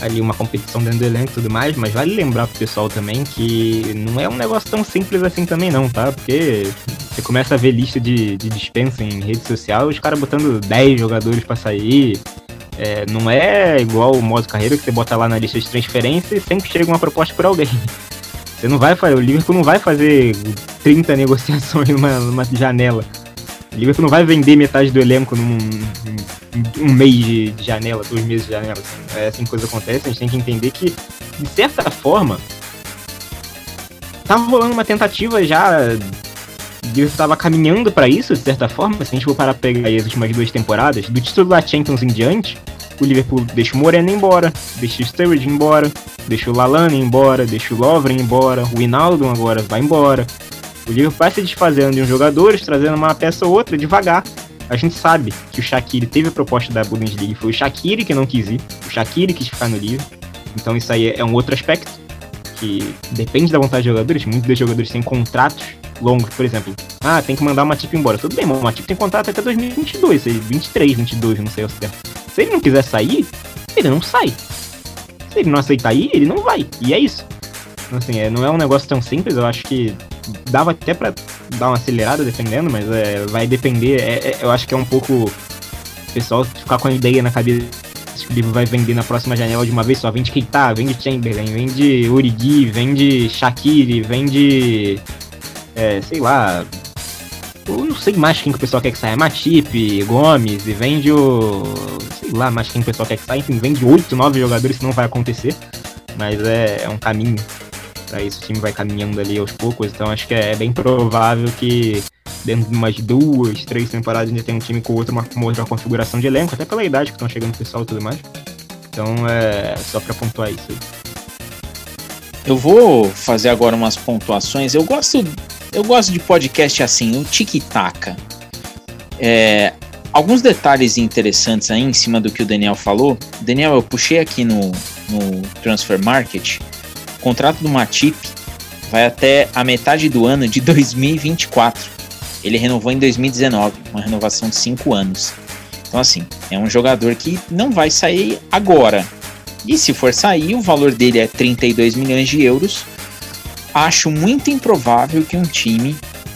ali uma competição dentro do elenco e tudo mais, mas vale lembrar pro pessoal também que não é um negócio tão simples assim também não, tá? Porque você começa a ver lista de, de dispensa em rede social, os caras botando 10 jogadores para sair, é, não é igual o modo carreira que você bota lá na lista de transferência e sempre chega uma proposta por alguém. Você não vai fazer, o Liverpool não vai fazer 30 negociações numa, numa janela. O Liverpool não vai vender metade do elenco num, um mês de, janela, dois meses de janela. É assim que coisa acontece, a gente tem que entender que, de certa forma, tava rolando uma tentativa já. Liverpool estava caminhando para isso, de certa forma. Se a gente for parar pra pegar as últimas duas temporadas, do título da Champions em diante, o Liverpool deixa o Moreno embora, deixa o Sturridge embora, deixa o Lalana embora, deixa o Lovren embora, o Hinaldo agora vai embora. O Liverpool vai se desfazendo de uns jogadores, trazendo uma peça ou outra devagar. A gente sabe que o Shaqiri teve a proposta da Bundesliga, foi o Shaqiri que não quis ir, o Shaqiri quis ficar no Liverpool. Então isso aí é um outro aspecto que depende da vontade dos jogadores. Muitos dos jogadores têm contratos longos, por exemplo. Ah, tem que mandar uma Matip embora. Tudo bem, o Matip tem contrato até 2022, 23, 22, não sei o certo. Se ele não quiser sair, ele não sai. Se ele não aceitar ir, ele não vai. E é isso. Assim, é, não é um negócio tão simples, eu acho que dava até para dar uma acelerada defendendo, mas é, vai depender. É, é, eu acho que é um pouco o pessoal ficar com a ideia na cabeça que o livro vai vender na próxima janela de uma vez só. Vende Keita, vende Chamberlain, vende Urigi, vende Shaqiri, vende. É, sei lá, eu não sei mais quem que o pessoal quer que saia. Matip, Gomes, e vende o. Sei lá mais quem que o pessoal quer que saia. Enfim, vende 8, 9 jogadores, isso não vai acontecer. Mas é, é um caminho para isso. O time vai caminhando ali aos poucos. Então acho que é bem provável que dentro de umas duas, três temporadas a gente tenha um time com outra, uma, uma outra configuração de elenco, até pela idade que estão chegando o pessoal e tudo mais. Então é só para pontuar isso aí. Eu vou fazer agora umas pontuações. Eu gosto eu gosto de podcast assim, o tic-tac. É, alguns detalhes interessantes aí em cima do que o Daniel falou. Daniel, eu puxei aqui no, no Transfer Market. O contrato do Matip vai até a metade do ano de 2024. Ele renovou em 2019, uma renovação de 5 anos. Então, assim, é um jogador que não vai sair agora. E se for sair, o valor dele é 32 milhões de euros acho muito improvável que um time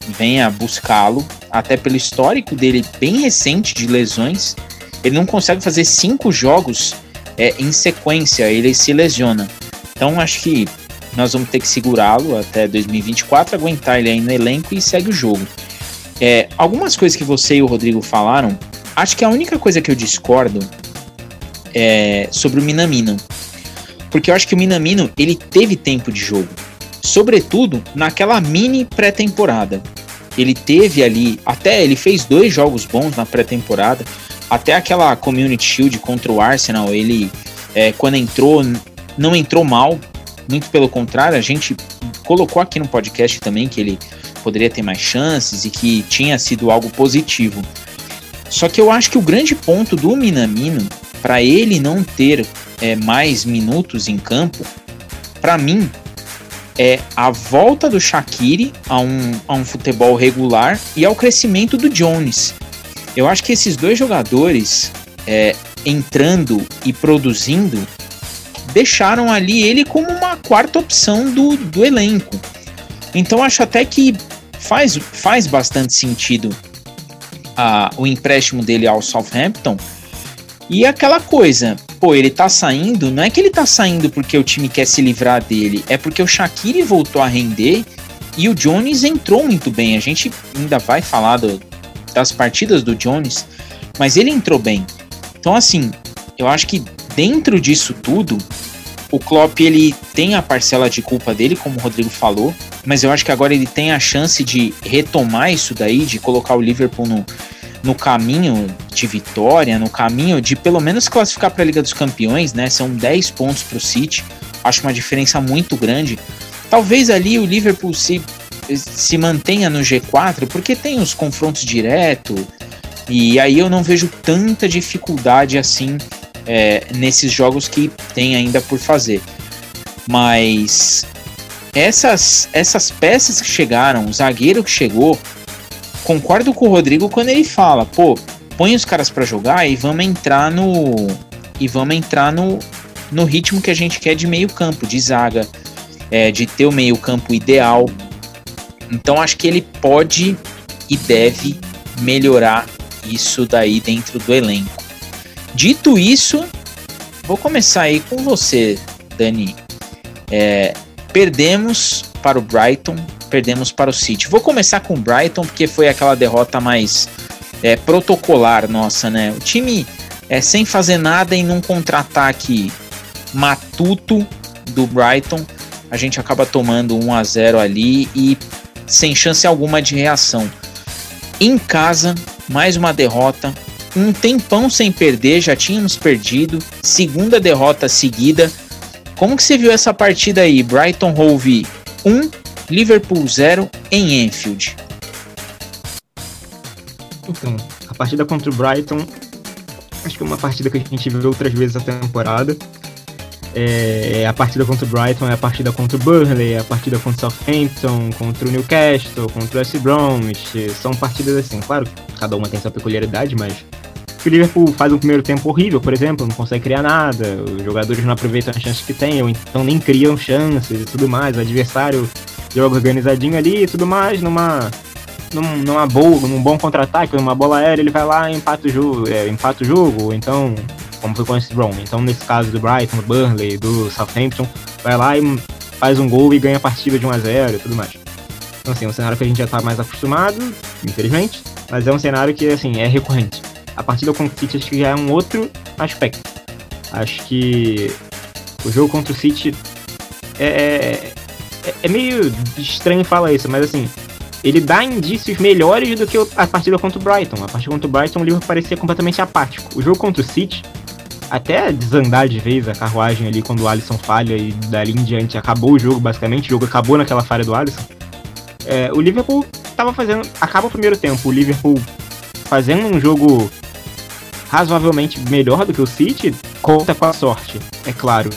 venha buscá-lo, até pelo histórico dele bem recente de lesões. Ele não consegue fazer cinco jogos é, em sequência, ele se lesiona. Então acho que nós vamos ter que segurá-lo até 2024, aguentar ele aí no elenco e segue o jogo. É, algumas coisas que você e o Rodrigo falaram, acho que a única coisa que eu discordo é sobre o Minamino. Porque eu acho que o Minamino ele teve tempo de jogo sobretudo naquela mini pré-temporada. Ele teve ali, até ele fez dois jogos bons na pré-temporada, até aquela Community Shield contra o Arsenal, ele é, quando entrou, não entrou mal, muito pelo contrário, a gente colocou aqui no podcast também que ele poderia ter mais chances e que tinha sido algo positivo. Só que eu acho que o grande ponto do Minamino, para ele não ter é, mais minutos em campo, para mim, é a volta do Shaqiri a um, a um futebol regular e ao crescimento do Jones. Eu acho que esses dois jogadores é, entrando e produzindo deixaram ali ele como uma quarta opção do, do elenco. Então acho até que faz, faz bastante sentido a, o empréstimo dele ao Southampton. E aquela coisa, pô, ele tá saindo, não é que ele tá saindo porque o time quer se livrar dele, é porque o Shaqiri voltou a render e o Jones entrou muito bem. A gente ainda vai falar do, das partidas do Jones, mas ele entrou bem. Então, assim, eu acho que dentro disso tudo, o Klopp ele tem a parcela de culpa dele, como o Rodrigo falou, mas eu acho que agora ele tem a chance de retomar isso daí, de colocar o Liverpool no, no caminho de vitória, no caminho de pelo menos classificar para a Liga dos Campeões, né? São 10 pontos para o City, acho uma diferença muito grande. Talvez ali o Liverpool se, se mantenha no G4, porque tem os confrontos direto, e aí eu não vejo tanta dificuldade assim é, nesses jogos que tem ainda por fazer. Mas essas, essas peças que chegaram, o zagueiro que chegou, concordo com o Rodrigo quando ele fala, pô, põe os caras para jogar e vamos entrar no e vamos entrar no, no ritmo que a gente quer de meio campo, de zaga, é, de ter o meio campo ideal. Então acho que ele pode e deve melhorar isso daí dentro do elenco. Dito isso, vou começar aí com você, Dani. É, perdemos para o Brighton, perdemos para o City. Vou começar com o Brighton, porque foi aquela derrota mais é, protocolar nossa, né? O time é, sem fazer nada e num contra-ataque matuto do Brighton, a gente acaba tomando 1 a 0 ali e sem chance alguma de reação. Em casa, mais uma derrota, um tempão sem perder, já tínhamos perdido, segunda derrota seguida. Como que você viu essa partida aí? Brighton Hove 1, Liverpool 0 em Enfield. Então, a partida contra o Brighton, acho que é uma partida que a gente viu outras vezes a temporada. É, a partida contra o Brighton é a partida contra o Burnley, é a partida contra o Southampton, contra o Newcastle, contra o West Bromwich. São partidas assim, claro, cada uma tem sua peculiaridade, mas o Liverpool faz um primeiro tempo horrível, por exemplo, não consegue criar nada, os jogadores não aproveitam as chances que têm, ou então nem criam chances e tudo mais, o adversário joga organizadinho ali e tudo mais, numa, numa boa, num bom contra-ataque, numa bola aérea, ele vai lá e empata o jogo, é, empata o jogo, então, como foi com esse Brown, então nesse caso do Brighton, do Burnley, do Southampton, vai lá e faz um gol e ganha a partida de 1 a 0 e tudo mais. Então assim, é um cenário que a gente já está mais acostumado, infelizmente, mas é um cenário que assim, é recorrente a partida contra o City acho que já é um outro aspecto. Acho que o jogo contra o City é, é, é, meio estranho falar isso, mas assim, ele dá indícios melhores do que a partida contra o Brighton. A partida contra o Brighton, o livro parecia completamente apático. O jogo contra o City, até desandar de vez a carruagem ali quando o Alisson falha e dali em diante acabou o jogo, basicamente. O jogo acabou naquela falha do Alisson. É, o Liverpool estava fazendo. Acaba o primeiro tempo, o Liverpool fazendo um jogo razoavelmente melhor do que o City, conta com a sorte, é claro,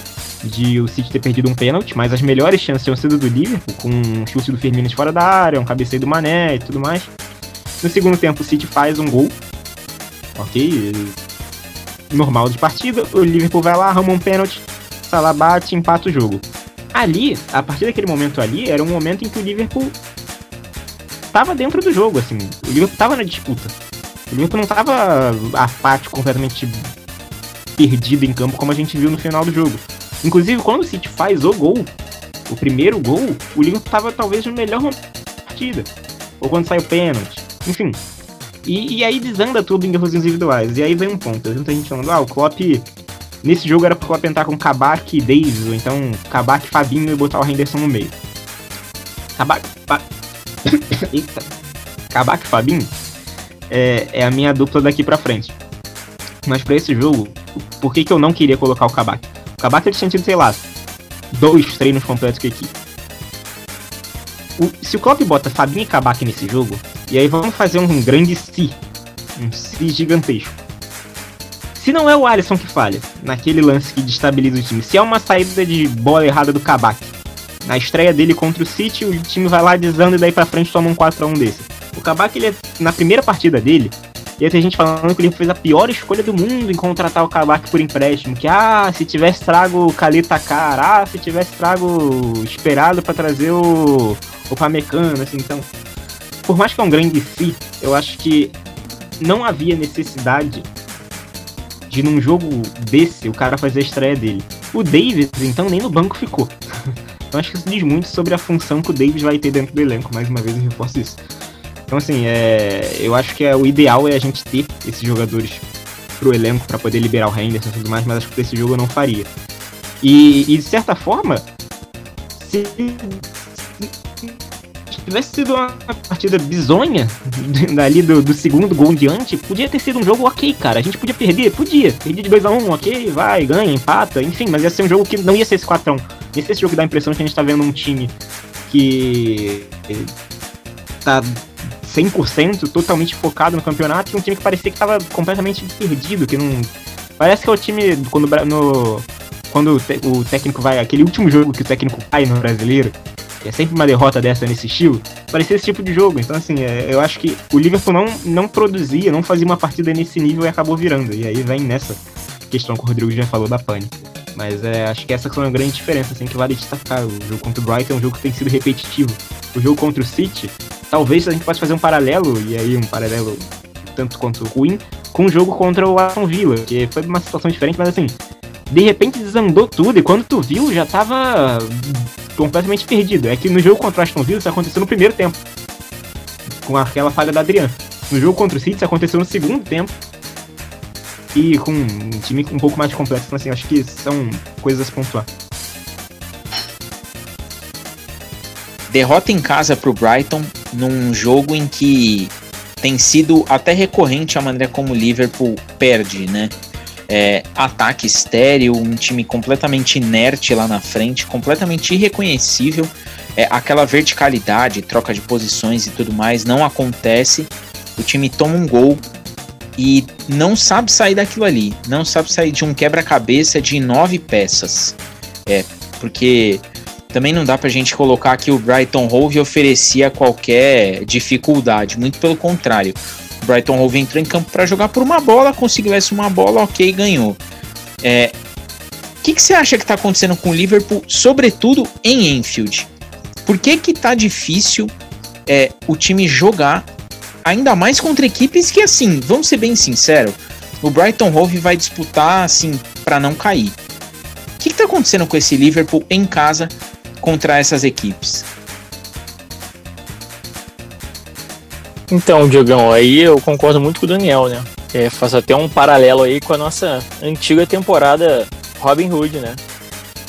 de o City ter perdido um pênalti, mas as melhores chances tinham sido do Liverpool, com um chute do Firmino de fora da área, um cabeceio do Mané e tudo mais. No segundo tempo, o City faz um gol, ok, normal de partida, o Liverpool vai lá, arruma um pênalti, Salah bate, empata o jogo. Ali, a partir daquele momento ali, era um momento em que o Liverpool estava dentro do jogo, assim, o Liverpool estava na disputa. O Liverpool não tava apático, completamente perdido em campo, como a gente viu no final do jogo. Inclusive, quando o City faz o gol, o primeiro gol, o Liverpool tava talvez no melhor partida. Ou quando sai o pênalti. Enfim. E, e, aí desanda tudo em erros individuais. E aí vem um ponto. Muita gente falando, ah, o Klopp. Nesse jogo era pro Klopp entrar com Kabak e Davis, ou então Kabak, Fabinho e botar o Henderson no meio. Kabak. Fa... Eita. Kabak e Fabinho é, é a minha dupla daqui pra frente. Mas para esse jogo, por que, que eu não queria colocar o Kabak? O Kabak ele tinha tido, sei lá, dois treinos completos com a equipe. O, se o Klopp bota Fabinho e Kabak nesse jogo, e aí vamos fazer um grande si, um si gigantesco. Se não é o Alisson que falha, naquele lance que destabiliza o time, se é uma saída de bola errada do Kabak, na estreia dele contra o City, o time vai lá desando e daí pra frente toma um 4x1 desse. O Kabak, ele é, na primeira partida dele, ia ter gente falando que ele fez a pior escolha do mundo em contratar o Kabak por empréstimo. Que, ah, se tivesse trago o Kalita Cara, ah, se tivesse trago esperado para trazer o, o Pamecano, assim, então. Por mais que é um grande si, eu acho que não havia necessidade de num jogo desse o cara fazer a estreia dele. O Davis, então, nem no banco ficou. então acho que isso diz muito sobre a função que o Davis vai ter dentro do elenco, mais uma vez eu reforço isso. Então assim, é, eu acho que é, o ideal é a gente ter esses jogadores pro elenco para poder liberar o Henderson e tudo mais, mas acho que esse jogo eu não faria. E, e de certa forma, se tivesse sido uma partida bizonha, dali do, do, segundo gol em diante, podia ter sido um jogo ok, cara. A gente podia perder? Podia. Perder de 2x1, um, ok, vai, ganha, empata, enfim, mas ia ser um jogo que não ia ser esse 4x1. Ia ser esse jogo que dá a impressão que a gente tá vendo um time que tá 100% totalmente focado no campeonato e um time que parecia que tava completamente perdido, que não. Parece que é o time quando no quando o técnico vai aquele último jogo que o técnico cai no brasileiro, é sempre uma derrota dessa nesse estilo, parecia esse tipo de jogo. Então, assim, é, eu acho que o Liverpool não, não produzia, não fazia uma partida nesse nível e acabou virando. E aí vem nessa questão que o Rodrigo já falou da pane. Mas é, acho que essa é uma grande diferença, assim, que vale destacar. O jogo contra o Brighton é um jogo que tem sido repetitivo. O jogo contra o City, talvez a gente possa fazer um paralelo, e aí um paralelo tanto quanto ruim, com o jogo contra o Aston Villa, que foi uma situação diferente, mas assim, de repente desandou tudo, e quando tu viu, já tava completamente perdido. É que no jogo contra o Aston Villa isso aconteceu no primeiro tempo. Com aquela falha da Adriano. No jogo contra o City isso aconteceu no segundo tempo. E com um time um pouco mais complexo. Então, assim, acho que são coisas a Derrota em casa pro Brighton num jogo em que tem sido até recorrente a maneira como o Liverpool perde, né? é, ataque estéreo, um time completamente inerte lá na frente, completamente irreconhecível. É, aquela verticalidade, troca de posições e tudo mais não acontece. O time toma um gol e não sabe sair daquilo ali, não sabe sair de um quebra-cabeça de nove peças. É, porque também não dá pra gente colocar que o Brighton Hove oferecia qualquer dificuldade, muito pelo contrário. Brighton Hove entrou em campo para jogar por uma bola, conseguiu essa uma bola, ok, ganhou. É, o que, que você acha que está acontecendo com o Liverpool, sobretudo em Enfield? Por que que tá difícil é, o time jogar, ainda mais contra equipes que, assim, vamos ser bem sinceros, o Brighton Hove vai disputar, assim, para não cair. O que, que tá acontecendo com esse Liverpool em casa contra essas equipes? Então, Diogão, aí eu concordo muito com o Daniel, né? É, faço até um paralelo aí com a nossa antiga temporada Robin Hood, né?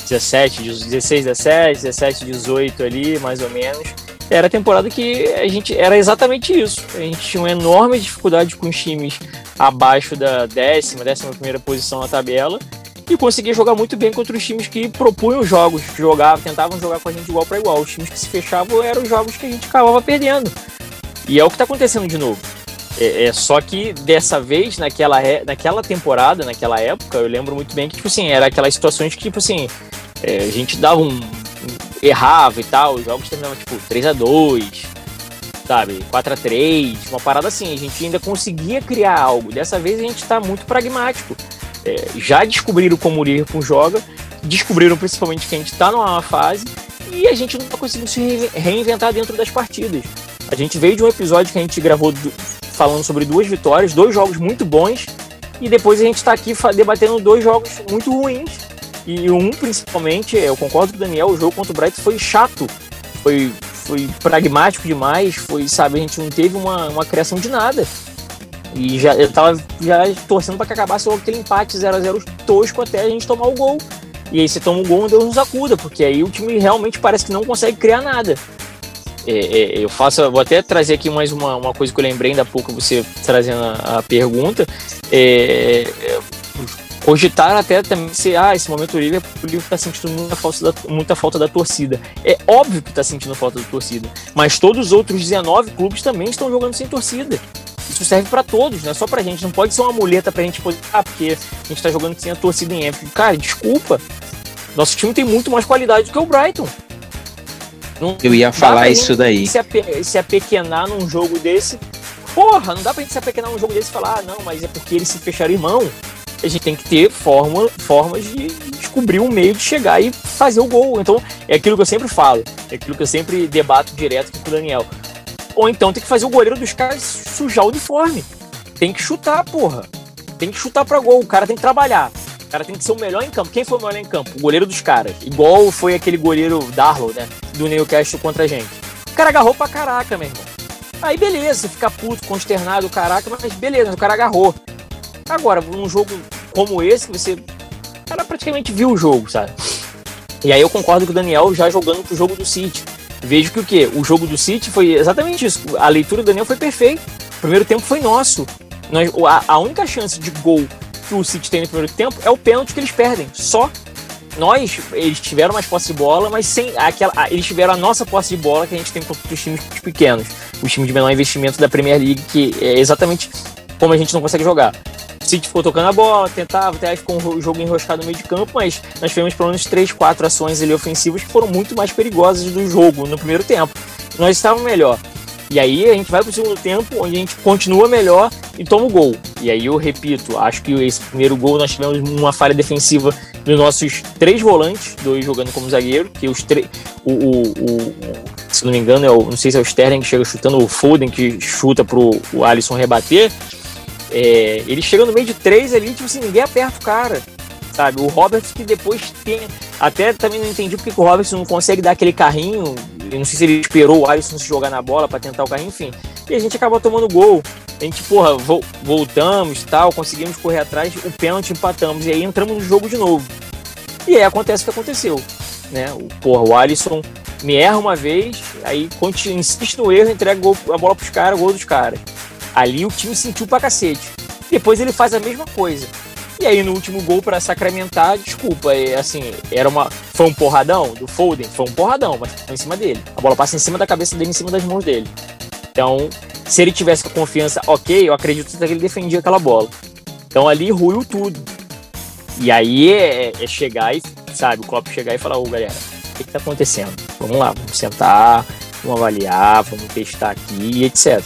17, 16, 17, 17, 18 ali, mais ou menos. Era a temporada que a gente era exatamente isso. A gente tinha uma enorme dificuldade com os times abaixo da décima, décima primeira posição na tabela e conseguia jogar muito bem contra os times que propunham jogos, jogavam, tentavam jogar com a gente igual para igual. Os times que se fechavam eram os jogos que a gente acabava perdendo. E é o que está acontecendo de novo. É, é, só que dessa vez, naquela, naquela temporada, naquela época, eu lembro muito bem que, tipo assim, era aquelas situações que, tipo assim, é, a gente dava um, um, errava e tal, os jogos terminavam, tipo, 3 a 2 sabe, 4 a 3 uma parada assim, a gente ainda conseguia criar algo. Dessa vez a gente está muito pragmático. É, já descobriram como o Liverpool joga, descobriram principalmente que a gente está numa fase e a gente não está conseguindo se reinventar dentro das partidas. A gente veio de um episódio que a gente gravou do, falando sobre duas vitórias, dois jogos muito bons, e depois a gente está aqui debatendo dois jogos muito ruins. E um, principalmente, eu concordo com o Daniel, o jogo contra o Brighton foi chato, foi, foi pragmático demais, foi, sabe, a gente não teve uma, uma criação de nada. E já, eu tava já torcendo para que acabasse logo aquele empate 0 a 0 tosco até a gente tomar o gol. E aí você toma o gol, Deus nos acuda, porque aí o time realmente parece que não consegue criar nada. É, é, eu faço, vou até trazer aqui mais uma, uma coisa que eu lembrei ainda há pouco, você trazendo a, a pergunta. É, é cogitar até também se ah, esse momento o Liverpool está sentindo muita falta, da, muita falta da torcida. É óbvio que está sentindo falta da torcida, mas todos os outros 19 clubes também estão jogando sem torcida. Isso serve para todos, não é só para a gente. Não pode ser uma muleta para a gente poder. Ah, porque a gente está jogando sem a torcida em Enfield. Cara, desculpa. Nosso time tem muito mais qualidade do que o Brighton. Não eu ia falar isso daí. Se, ape, se apequenar num jogo desse. Porra, não dá pra gente se apequenar num jogo desse e falar, ah, não, mas é porque eles se fecharam irmão. A gente tem que ter forma, formas de descobrir um meio de chegar e fazer o gol. Então, é aquilo que eu sempre falo, é aquilo que eu sempre debato direto com o Daniel. Ou então tem que fazer o goleiro dos caras sujar o uniforme. tem que chutar, porra. Tem que chutar pra gol. O cara tem que trabalhar. O cara tem que ser o melhor em campo. Quem foi o melhor em campo? O goleiro dos caras. Igual foi aquele goleiro Darlow, né? Do Newcastle contra a gente. O cara agarrou pra caraca, meu irmão. Aí beleza, fica puto, consternado, caraca, mas beleza, o cara agarrou. Agora, num jogo como esse, você. O cara praticamente viu o jogo, sabe? E aí eu concordo com o Daniel já jogando pro jogo do City. Vejo que o quê? O jogo do City foi exatamente isso. A leitura do Daniel foi perfeita. O primeiro tempo foi nosso. Nós, a, a única chance de gol que o City tem no primeiro tempo é o pênalti que eles perdem. Só nós, eles tiveram mais posse de bola, mas sem aquela. Eles tiveram a nossa posse de bola que a gente tem contra os times pequenos, os times de menor investimento da Premier League, que é exatamente como a gente não consegue jogar. City ficou tocando a bola, tentava, até ficou um jogo enroscado no meio de campo, mas nós tivemos pelo menos 3, 4 ações ali ofensivas que foram muito mais perigosas do jogo no primeiro tempo. Nós estávamos melhor. E aí a gente vai para o segundo tempo, onde a gente continua melhor e toma o gol. E aí eu repito, acho que esse primeiro gol nós tivemos uma falha defensiva dos nossos três volantes, dois jogando como zagueiro, que os três. O, o, o, se não me engano, é o, não sei se é o Sterling que chega chutando, o Foden que chuta pro o Alisson rebater. É, ele chega no meio de três ali, tipo assim, ninguém aperta o cara. Sabe? O Roberts que depois tem. Até também não entendi porque o Roberts não consegue dar aquele carrinho. Eu não sei se ele esperou o Alisson se jogar na bola para tentar o carrinho, enfim. E a gente acabou tomando gol. A gente, porra, vo voltamos tal, conseguimos correr atrás, o pênalti empatamos. E aí entramos no jogo de novo. E aí acontece o que aconteceu. Né? O, porra, o Alisson me erra uma vez, aí insiste no erro, entrega a bola pros caras, gol dos caras. Ali o time sentiu pra cacete. Depois ele faz a mesma coisa. E aí no último gol para sacramentar, desculpa, é, assim, era uma foi um porradão do Foden, foi um porradão, mas foi em cima dele. A bola passa em cima da cabeça dele, em cima das mãos dele. Então, se ele tivesse com confiança, ok, eu acredito que ele defendia aquela bola. Então ali ruiu tudo. E aí é, é chegar e, sabe, o Klopp chegar e falar, ô galera, o que, que tá acontecendo? Vamos lá, vamos sentar, vamos avaliar, vamos testar aqui, etc.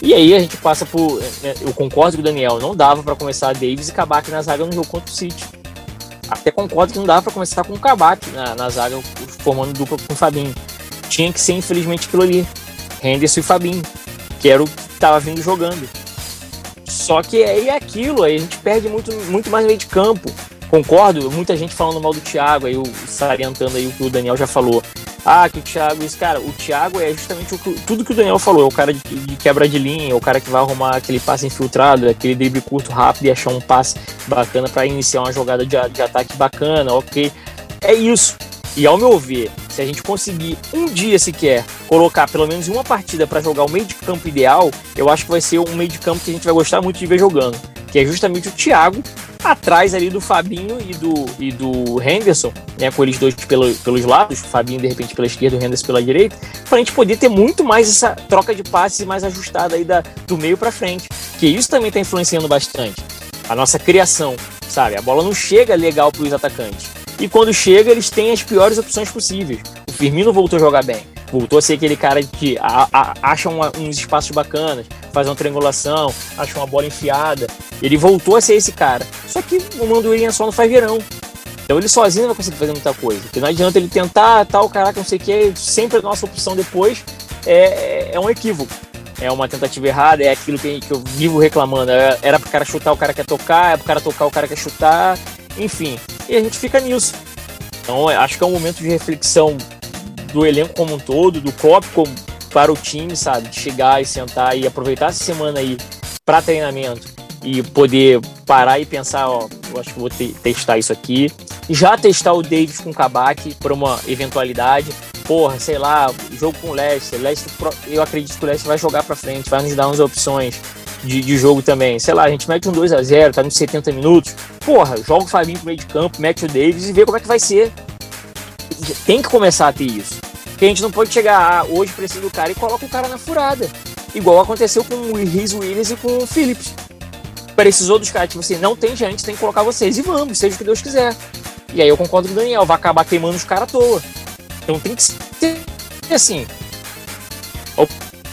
E aí a gente passa por. Né, eu concordo com o Daniel, não dava para começar a Davis e Kabak na zaga no jogo contra o City. Até concordo que não dava para começar com o Kabak na, na zaga, formando dupla com o Fabinho. Tinha que ser, infelizmente, aquilo ali. Henderson e Fabinho, que era o que estava vindo jogando. Só que aí é aquilo, aí a gente perde muito, muito mais meio de campo. Concordo, muita gente falando mal do Thiago, aí o salientando aí o que o Daniel já falou. Ah, que o Thiago, isso, cara, o Thiago é justamente o tudo que o Daniel falou, é o cara de, de, quebra de linha, é o cara que vai arrumar aquele passe infiltrado, aquele drible curto, rápido e achar um passe bacana para iniciar uma jogada de, de ataque bacana, ok. É isso. E ao meu ver, se a gente conseguir um dia sequer colocar pelo menos uma partida para jogar o meio de campo ideal, eu acho que vai ser um meio de campo que a gente vai gostar muito de ver jogando, que é justamente o Thiago atrás ali do Fabinho e do, e do Henderson, né, com eles dois pelo, pelos lados, o Fabinho de repente pela esquerda o Henderson pela direita, para a gente poder ter muito mais essa troca de passes mais ajustada aí da, do meio para frente, que isso também está influenciando bastante a nossa criação, sabe? A bola não chega legal para os atacantes. E quando chega, eles têm as piores opções possíveis. O Firmino voltou a jogar bem. Voltou a ser aquele cara que a, a, acha uma, uns espaços bacanas, faz uma triangulação, acha uma bola enfiada. Ele voltou a ser esse cara. Só que o Mandurinha só não faz verão. Então ele sozinho não vai conseguir fazer muita coisa. Porque não adianta ele tentar, tal, caraca, não sei o que, sempre a nossa opção depois é, é, é um equívoco. É uma tentativa errada, é aquilo que, que eu vivo reclamando. É, era pro cara chutar, o cara quer tocar, é pro cara tocar, o cara quer chutar, enfim. E a gente fica nisso. Então acho que é um momento de reflexão do elenco como um todo, do Klopp como, para o time, sabe? De chegar e sentar e aproveitar essa semana aí para treinamento e poder parar e pensar, ó, eu acho que vou te testar isso aqui. Já testar o Davis com o Kabak por uma eventualidade. Porra, sei lá, jogo com o Leicester. Leicester eu acredito que o Leicester vai jogar para frente, vai nos dar umas opções de, de, jogo também. Sei lá, a gente mete um 2 a 0 tá nos 70 minutos. Porra, joga o Fabinho pro meio de campo, mete o Davis e vê como é que vai ser. Tem que começar a ter isso. Porque a gente não pode chegar, ah, hoje precisa do cara e coloca o cara na furada. Igual aconteceu com o Riz Williams e com o Phillips. Precisou dos caras, tipo assim, não tem gente, tem que colocar vocês e vamos, seja o que Deus quiser. E aí eu concordo com o Daniel, vai acabar queimando os caras à toa. Então tem que ser assim. A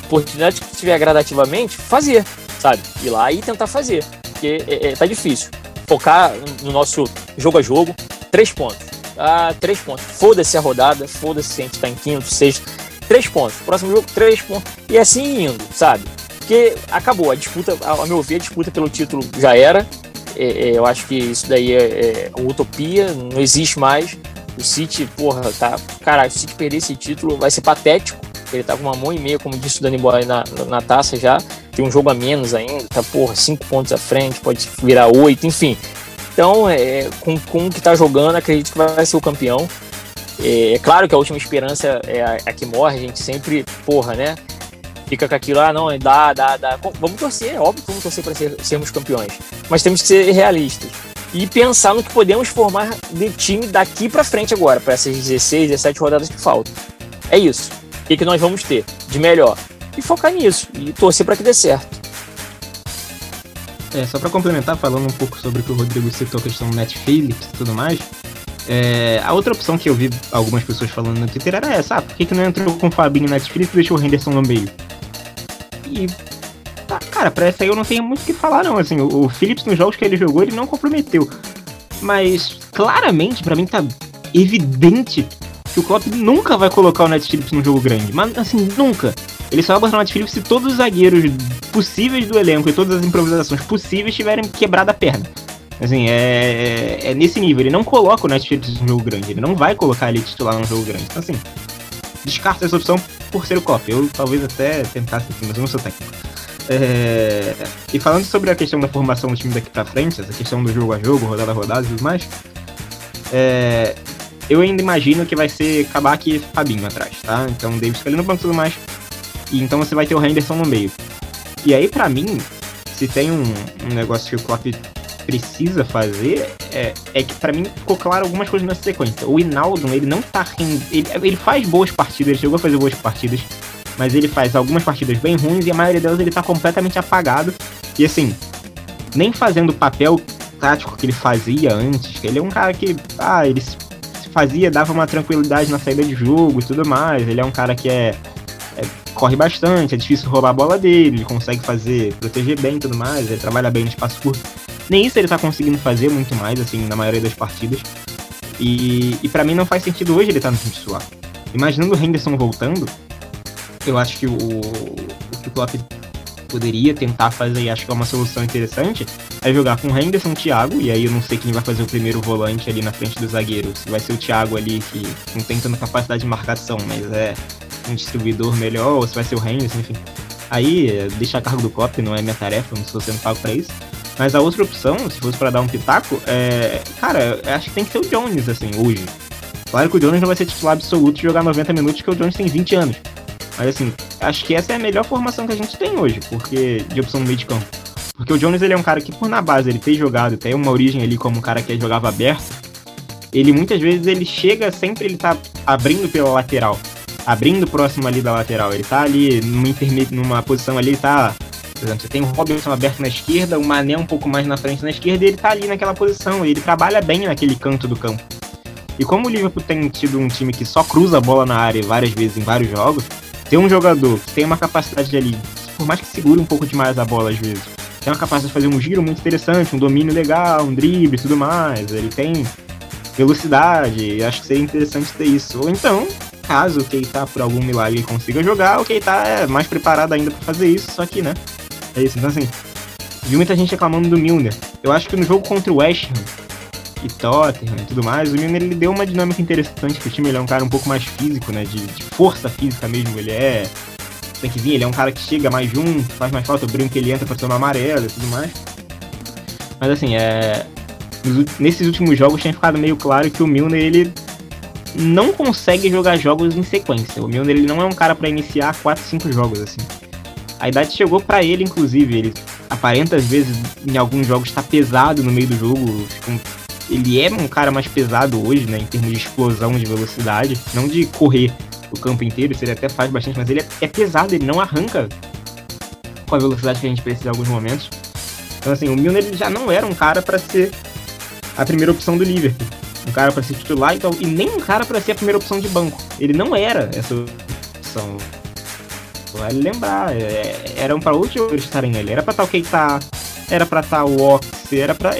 oportunidade que tiver gradativamente, fazer, sabe? Ir lá e tentar fazer. Porque é, é, tá difícil. Focar no nosso jogo a jogo, três pontos ah, três pontos. Foda-se a rodada, foda-se se a gente tá em quinto, sexto. Três pontos. Próximo jogo, três pontos. E assim indo, sabe? Porque acabou, a disputa, ao meu ver, a disputa pelo título já era. É, é, eu acho que isso daí é, é uma utopia, não existe mais. O City, porra, tá. Cara, se o City perder esse título, vai ser patético. Ele tá com uma mão e meia, como disse o Dani Boy na, na taça já. Tem um jogo a menos ainda, tá, porra, cinco pontos à frente, pode virar oito, enfim. Então, é, com, com o que tá jogando, acredito que vai ser o campeão. É, é claro que a última esperança é a, a, que morre, a gente sempre, porra, né? Fica com aquilo, ah, não, dá, dá, dá. Vamos torcer, é óbvio que vamos torcer para ser, sermos campeões. Mas temos que ser realistas. E pensar no que podemos formar de time daqui para frente agora, para essas 16, 17 rodadas que faltam. É isso. O que, que nós vamos ter de melhor? E focar nisso. E torcer para que dê certo. É, só para complementar, falando um pouco sobre o que o Rodrigo citou, a questão do Phillips e tudo mais, é, a outra opção que eu vi algumas pessoas falando no Twitter era essa, ah, por que, que não entrou com o Fabinho Netflix e deixou o Henderson no meio? E, tá, cara, pra essa aí eu não tenho muito o que falar não, assim, o, o Phillips nos jogos que ele jogou, ele não comprometeu. Mas, claramente, para mim tá evidente que o Klopp nunca vai colocar o Netflix num jogo grande, mas assim, nunca. Ele só vai botar o Netflix se todos os zagueiros possíveis do elenco e todas as improvisações possíveis tiverem quebrado a perna. Assim, é, é, é, nesse nível. Ele não coloca o Netflix num jogo grande. Ele não vai colocar ele titular num jogo grande. Então, assim, descarta essa opção por ser o COP. Eu talvez até tentasse aqui, mas eu não sou técnico. É... E falando sobre a questão da formação do time daqui pra frente, essa questão do jogo a jogo, rodada a rodada e tudo mais, é... eu ainda imagino que vai ser Kabak e Fabinho atrás, tá? Então Davis ali no banco e tudo mais. E então você vai ter o Henderson no meio. E aí, para mim, se tem um, um negócio que o Klopp precisa fazer é, é que para mim ficou claro algumas coisas nessa sequência. O Inaldo, ele não tá ele, ele faz boas partidas, ele chegou a fazer boas partidas, mas ele faz algumas partidas bem ruins e a maioria delas ele tá completamente apagado. E assim, nem fazendo o papel tático que ele fazia antes, ele é um cara que, ah, ele fazia, dava uma tranquilidade na saída de jogo e tudo mais. Ele é um cara que é, é corre bastante, é difícil roubar a bola dele, ele consegue fazer, proteger bem e tudo mais, ele trabalha bem no espaço curto. Nem isso ele tá conseguindo fazer muito mais, assim, na maioria das partidas. E, e para mim não faz sentido hoje ele estar tá no time titular. Imaginando o Henderson voltando, eu acho que o, o que o Klopp poderia tentar fazer, e acho que é uma solução interessante, é jogar com o Henderson e Thiago, e aí eu não sei quem vai fazer o primeiro volante ali na frente do zagueiro. Se vai ser o Thiago ali, que não tem tanta capacidade de marcação, mas é um distribuidor melhor, ou se vai ser o Henderson, enfim. Aí, deixa a cargo do Klopp, não é minha tarefa, não estou sendo pago pra isso. Mas a outra opção, se fosse para dar um pitaco, é. Cara, acho que tem que ser o Jones, assim, hoje. Claro que o Jones não vai ser titular absoluto jogar 90 minutos, porque o Jones tem 20 anos. Mas assim, acho que essa é a melhor formação que a gente tem hoje, porque de opção no meio de campo. Porque o Jones ele é um cara que, por na base, ele tem jogado, tem uma origem ali como um cara que jogava aberto. Ele muitas vezes ele chega sempre, ele tá abrindo pela lateral. Abrindo próximo ali da lateral. Ele tá ali numa, numa posição ali, tá por exemplo, você tem o Robinson aberto na esquerda, o Mané um pouco mais na frente na esquerda, e ele tá ali naquela posição, ele trabalha bem naquele canto do campo. E como o Liverpool tem tido um time que só cruza a bola na área várias vezes em vários jogos, ter um jogador que tem uma capacidade ali, por mais que segure um pouco demais a bola às vezes, tem uma capacidade de fazer um giro muito interessante, um domínio legal, um drible e tudo mais, ele tem velocidade, acho que seria interessante ter isso. Ou então, caso o Keita por algum milagre consiga jogar, o Keita é mais preparado ainda para fazer isso, só que, né, é isso. Então, assim, vi muita gente reclamando do Milner. Eu acho que no jogo contra o West Ham e Tottenham e tudo mais, o Milner ele deu uma dinâmica interessante pro time. Ele é um cara um pouco mais físico, né? De, de força física mesmo. Ele é. Tem que vir, ele é um cara que chega mais junto, faz mais falta. Que ele entra pra tomar amarelo e tudo mais. Mas, assim, é. Nesses últimos jogos tinha ficado meio claro que o Milner ele não consegue jogar jogos em sequência. O Milner ele não é um cara para iniciar 4, 5 jogos assim. A idade chegou para ele, inclusive. Ele aparenta, às vezes, em alguns jogos, estar tá pesado no meio do jogo. Ele é um cara mais pesado hoje, né? Em termos de explosão, de velocidade. Não de correr o campo inteiro, isso ele até faz bastante, mas ele é, é pesado, ele não arranca com a velocidade que a gente precisa em alguns momentos. Então, assim, o Milner ele já não era um cara para ser a primeira opção do Liverpool. Um cara para ser titular então, e nem um cara para ser a primeira opção de banco. Ele não era essa opção. Vale lembrar, é, eram para outros jogadores estarem ali. Era para o Keita, era para o Ox, era para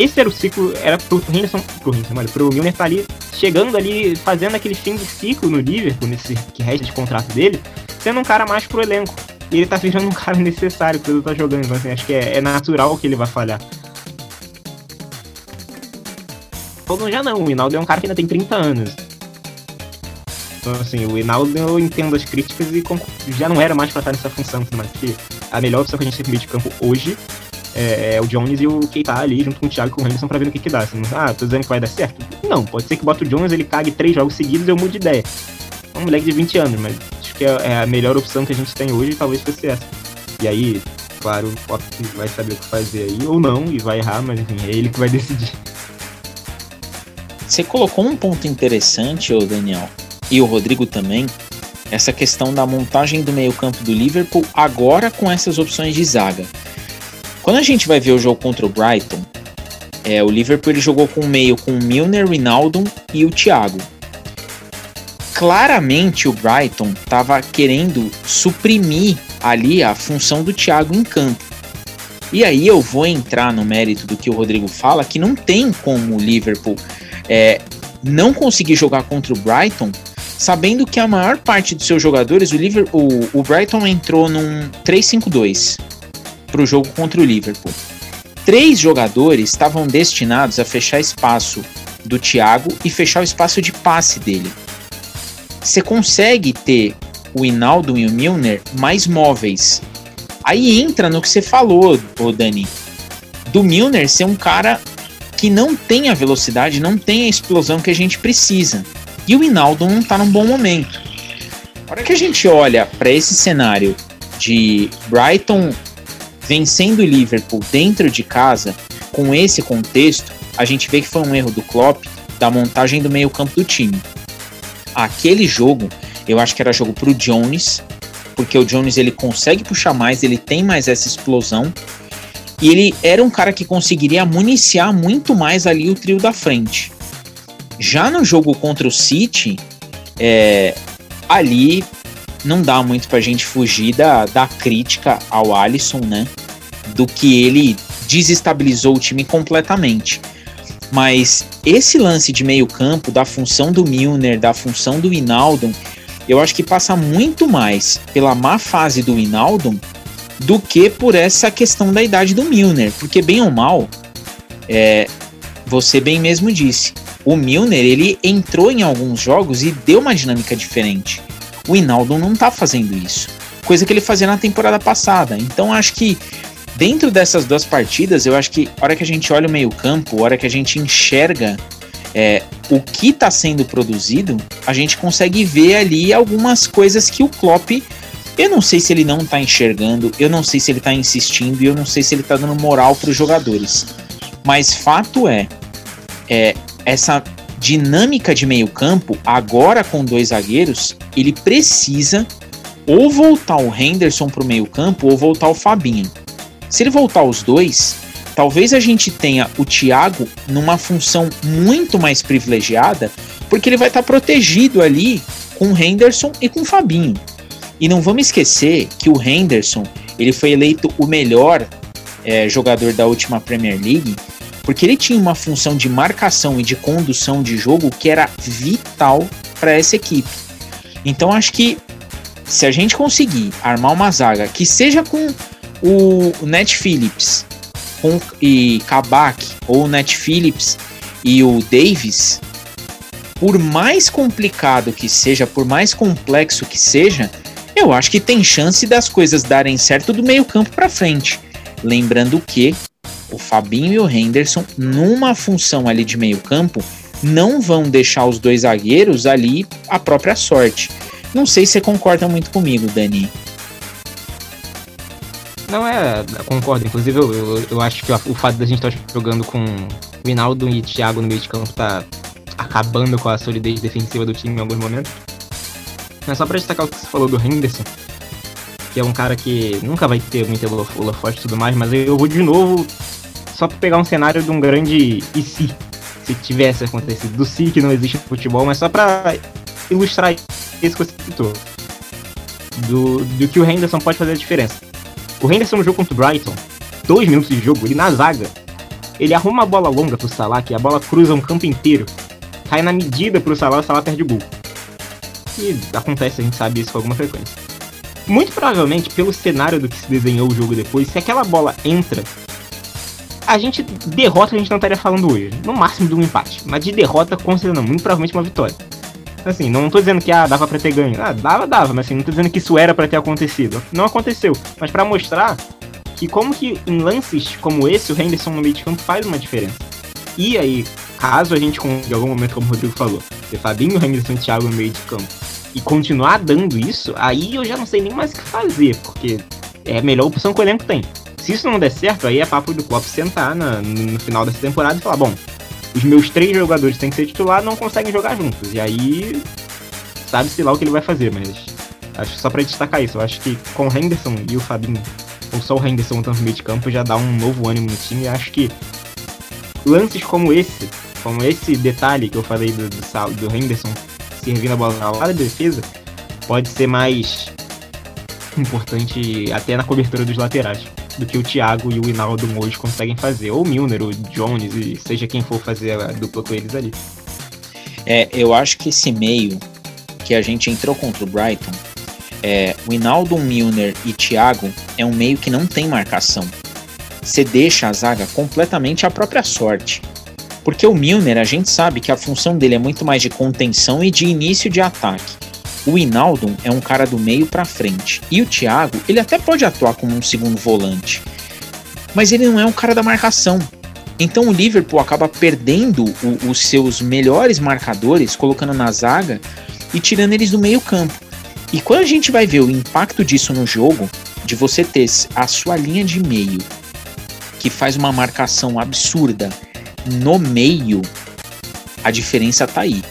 esse era o ciclo, era pro Henderson, pro Henderson, olha, pro Milner tá ali, chegando ali, fazendo aquele fim de ciclo no Liverpool, nesse que resta de contrato dele, sendo um cara mais pro elenco. E ele tá virando um cara necessário quando tá jogando. Então, assim, acho que é, é natural que ele vai falhar. Todo já não, o Hinaldo é um cara que ainda tem 30 anos. Então, assim, o Hinaldo eu entendo as críticas e já não era mais pra estar nessa função, mas porque a melhor opção que a gente tem no meio de campo hoje é, é, o Jones e o Keita ali, junto com o Thiago e com o Henderson, pra ver no que que dá. Assim, ah, tô dizendo que vai dar certo? Não, pode ser que bota o Jones, ele cague três jogos seguidos e eu mude de ideia. É um moleque de 20 anos, mas acho que é, é a melhor opção que a gente tem hoje, talvez fosse essa. E aí, claro, o Klopp vai saber o que fazer aí, ou não, e vai errar, mas enfim, é ele que vai decidir. Você colocou um ponto interessante, ô Daniel, e o Rodrigo também, essa questão da montagem do meio-campo do Liverpool agora com essas opções de zaga. Quando a gente vai ver o jogo contra o Brighton, é, o Liverpool ele jogou com o meio com o Milner, Rinaldo e o Thiago. Claramente o Brighton estava querendo suprimir ali a função do Thiago em campo. E aí eu vou entrar no mérito do que o Rodrigo fala, que não tem como o Liverpool é, não conseguir jogar contra o Brighton, sabendo que a maior parte dos seus jogadores, o, Liverpool, o, o Brighton entrou num 3-5-2 para o jogo contra o Liverpool. Três jogadores estavam destinados a fechar espaço do Thiago e fechar o espaço de passe dele. Você consegue ter o Hinaldo e o Milner mais móveis. Aí entra no que você falou, o Dani, do Milner ser um cara que não tem a velocidade, não tem a explosão que a gente precisa. E o Hinaldo não está num bom momento. A hora que a gente olha para esse cenário de Brighton vencendo o Liverpool dentro de casa, com esse contexto, a gente vê que foi um erro do Klopp da montagem do meio-campo do time. Aquele jogo, eu acho que era jogo para o Jones, porque o Jones ele consegue puxar mais, ele tem mais essa explosão e ele era um cara que conseguiria municiar muito mais ali o trio da frente. Já no jogo contra o City, é, ali não dá muito pra gente fugir da, da crítica ao Alisson, né? Do que ele desestabilizou o time completamente. Mas esse lance de meio campo, da função do Milner, da função do Inaldo, eu acho que passa muito mais pela má fase do Inaldo do que por essa questão da idade do Milner. Porque, bem ou mal, é, você bem mesmo disse, o Milner ele entrou em alguns jogos e deu uma dinâmica diferente. O Hinaldo não tá fazendo isso, coisa que ele fazia na temporada passada. Então acho que dentro dessas duas partidas, eu acho que a hora que a gente olha o meio-campo, a hora que a gente enxerga é, o que está sendo produzido, a gente consegue ver ali algumas coisas que o Klopp eu não sei se ele não tá enxergando, eu não sei se ele tá insistindo e eu não sei se ele tá dando moral para os jogadores. Mas fato é, é essa dinâmica de meio-campo, agora com dois zagueiros, ele precisa ou voltar o Henderson para o meio-campo ou voltar o Fabinho. Se ele voltar os dois, talvez a gente tenha o Thiago numa função muito mais privilegiada, porque ele vai estar tá protegido ali com o Henderson e com o Fabinho. E não vamos esquecer que o Henderson ele foi eleito o melhor é, jogador da última Premier League porque ele tinha uma função de marcação e de condução de jogo que era vital para essa equipe. Então acho que se a gente conseguir armar uma zaga que seja com o Net Phillips com, e Kabak ou o Net Phillips e o Davis, por mais complicado que seja, por mais complexo que seja, eu acho que tem chance das coisas darem certo do meio-campo para frente. Lembrando que o Fabinho e o Henderson, numa função ali de meio-campo, não vão deixar os dois zagueiros ali a própria sorte. Não sei se você concorda muito comigo, Dani. Não é, concordo. Inclusive, eu, eu, eu acho que o fato da gente estar jogando com Rinaldo e Thiago no meio de campo tá acabando com a solidez defensiva do time em alguns momentos. Mas só pra destacar o que você falou do Henderson, que é um cara que nunca vai ter muita forte e tudo mais, mas eu vou de novo só pra pegar um cenário de um grande e se, se tivesse acontecido, do si que não existe no futebol, mas só pra ilustrar isso que você citou. Do, do que o Henderson pode fazer a diferença. O Henderson no jogo contra o Brighton, dois minutos de jogo, ele na zaga, ele arruma a bola longa pro Salah, que a bola cruza um campo inteiro, cai na medida pro Salah, o Salah perde o gol. E acontece, a gente sabe isso com alguma frequência. muito provavelmente, pelo cenário do que se desenhou o jogo depois, se aquela bola entra, a gente derrota a gente não estaria falando hoje. No máximo de um empate. Mas de derrota, não. Muito provavelmente uma vitória. Assim, não tô dizendo que ah, dava pra ter ganho. Ah, dava, dava, mas assim, não tô dizendo que isso era para ter acontecido. Não aconteceu. Mas para mostrar que como que em lances como esse, o Henderson no meio de campo faz uma diferença. E aí, caso a gente consiga, em algum momento, como o Rodrigo falou, ter Fabinho, Henderson e Thiago no meio de campo, e continuar dando isso, aí eu já não sei nem mais o que fazer, porque é a melhor opção que o elenco tem. Se isso não der certo, aí é papo do Klopp sentar na, no final dessa temporada e falar, bom, os meus três jogadores têm que ser titular, não conseguem jogar juntos. E aí, sabe-se lá o que ele vai fazer, mas acho só para destacar isso, eu acho que com o Henderson e o Fabinho, ou só o Henderson no meio de campo, já dá um novo ânimo no time. E acho que lances como esse, como esse detalhe que eu falei do, do, do Henderson servindo a bola na da defesa, pode ser mais importante até na cobertura dos laterais do que o Thiago e o Hinaldo hoje conseguem fazer. Ou o Milner, o Jones, e seja quem for fazer a dupla com eles ali. É, eu acho que esse meio que a gente entrou contra o Brighton, é, o Hinaldo, Milner e Thiago é um meio que não tem marcação. Você deixa a zaga completamente à própria sorte. Porque o Milner, a gente sabe que a função dele é muito mais de contenção e de início de ataque. O Inaldo é um cara do meio para frente. E o Thiago, ele até pode atuar como um segundo volante. Mas ele não é um cara da marcação. Então o Liverpool acaba perdendo o, os seus melhores marcadores, colocando na zaga e tirando eles do meio campo. E quando a gente vai ver o impacto disso no jogo, de você ter a sua linha de meio que faz uma marcação absurda no meio, a diferença tá aí.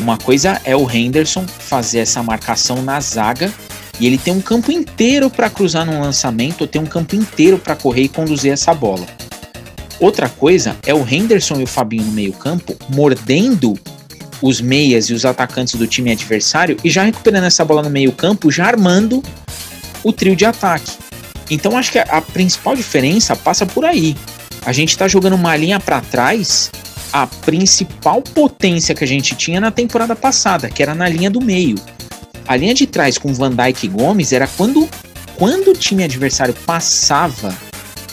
Uma coisa é o Henderson fazer essa marcação na zaga e ele tem um campo inteiro para cruzar num lançamento, ou tem um campo inteiro para correr e conduzir essa bola. Outra coisa é o Henderson e o Fabinho no meio-campo mordendo os meias e os atacantes do time adversário e já recuperando essa bola no meio-campo, já armando o trio de ataque. Então acho que a, a principal diferença passa por aí. A gente está jogando uma linha para trás a principal potência que a gente tinha na temporada passada, que era na linha do meio. A linha de trás com Van Dijk e Gomes era quando, quando o time adversário passava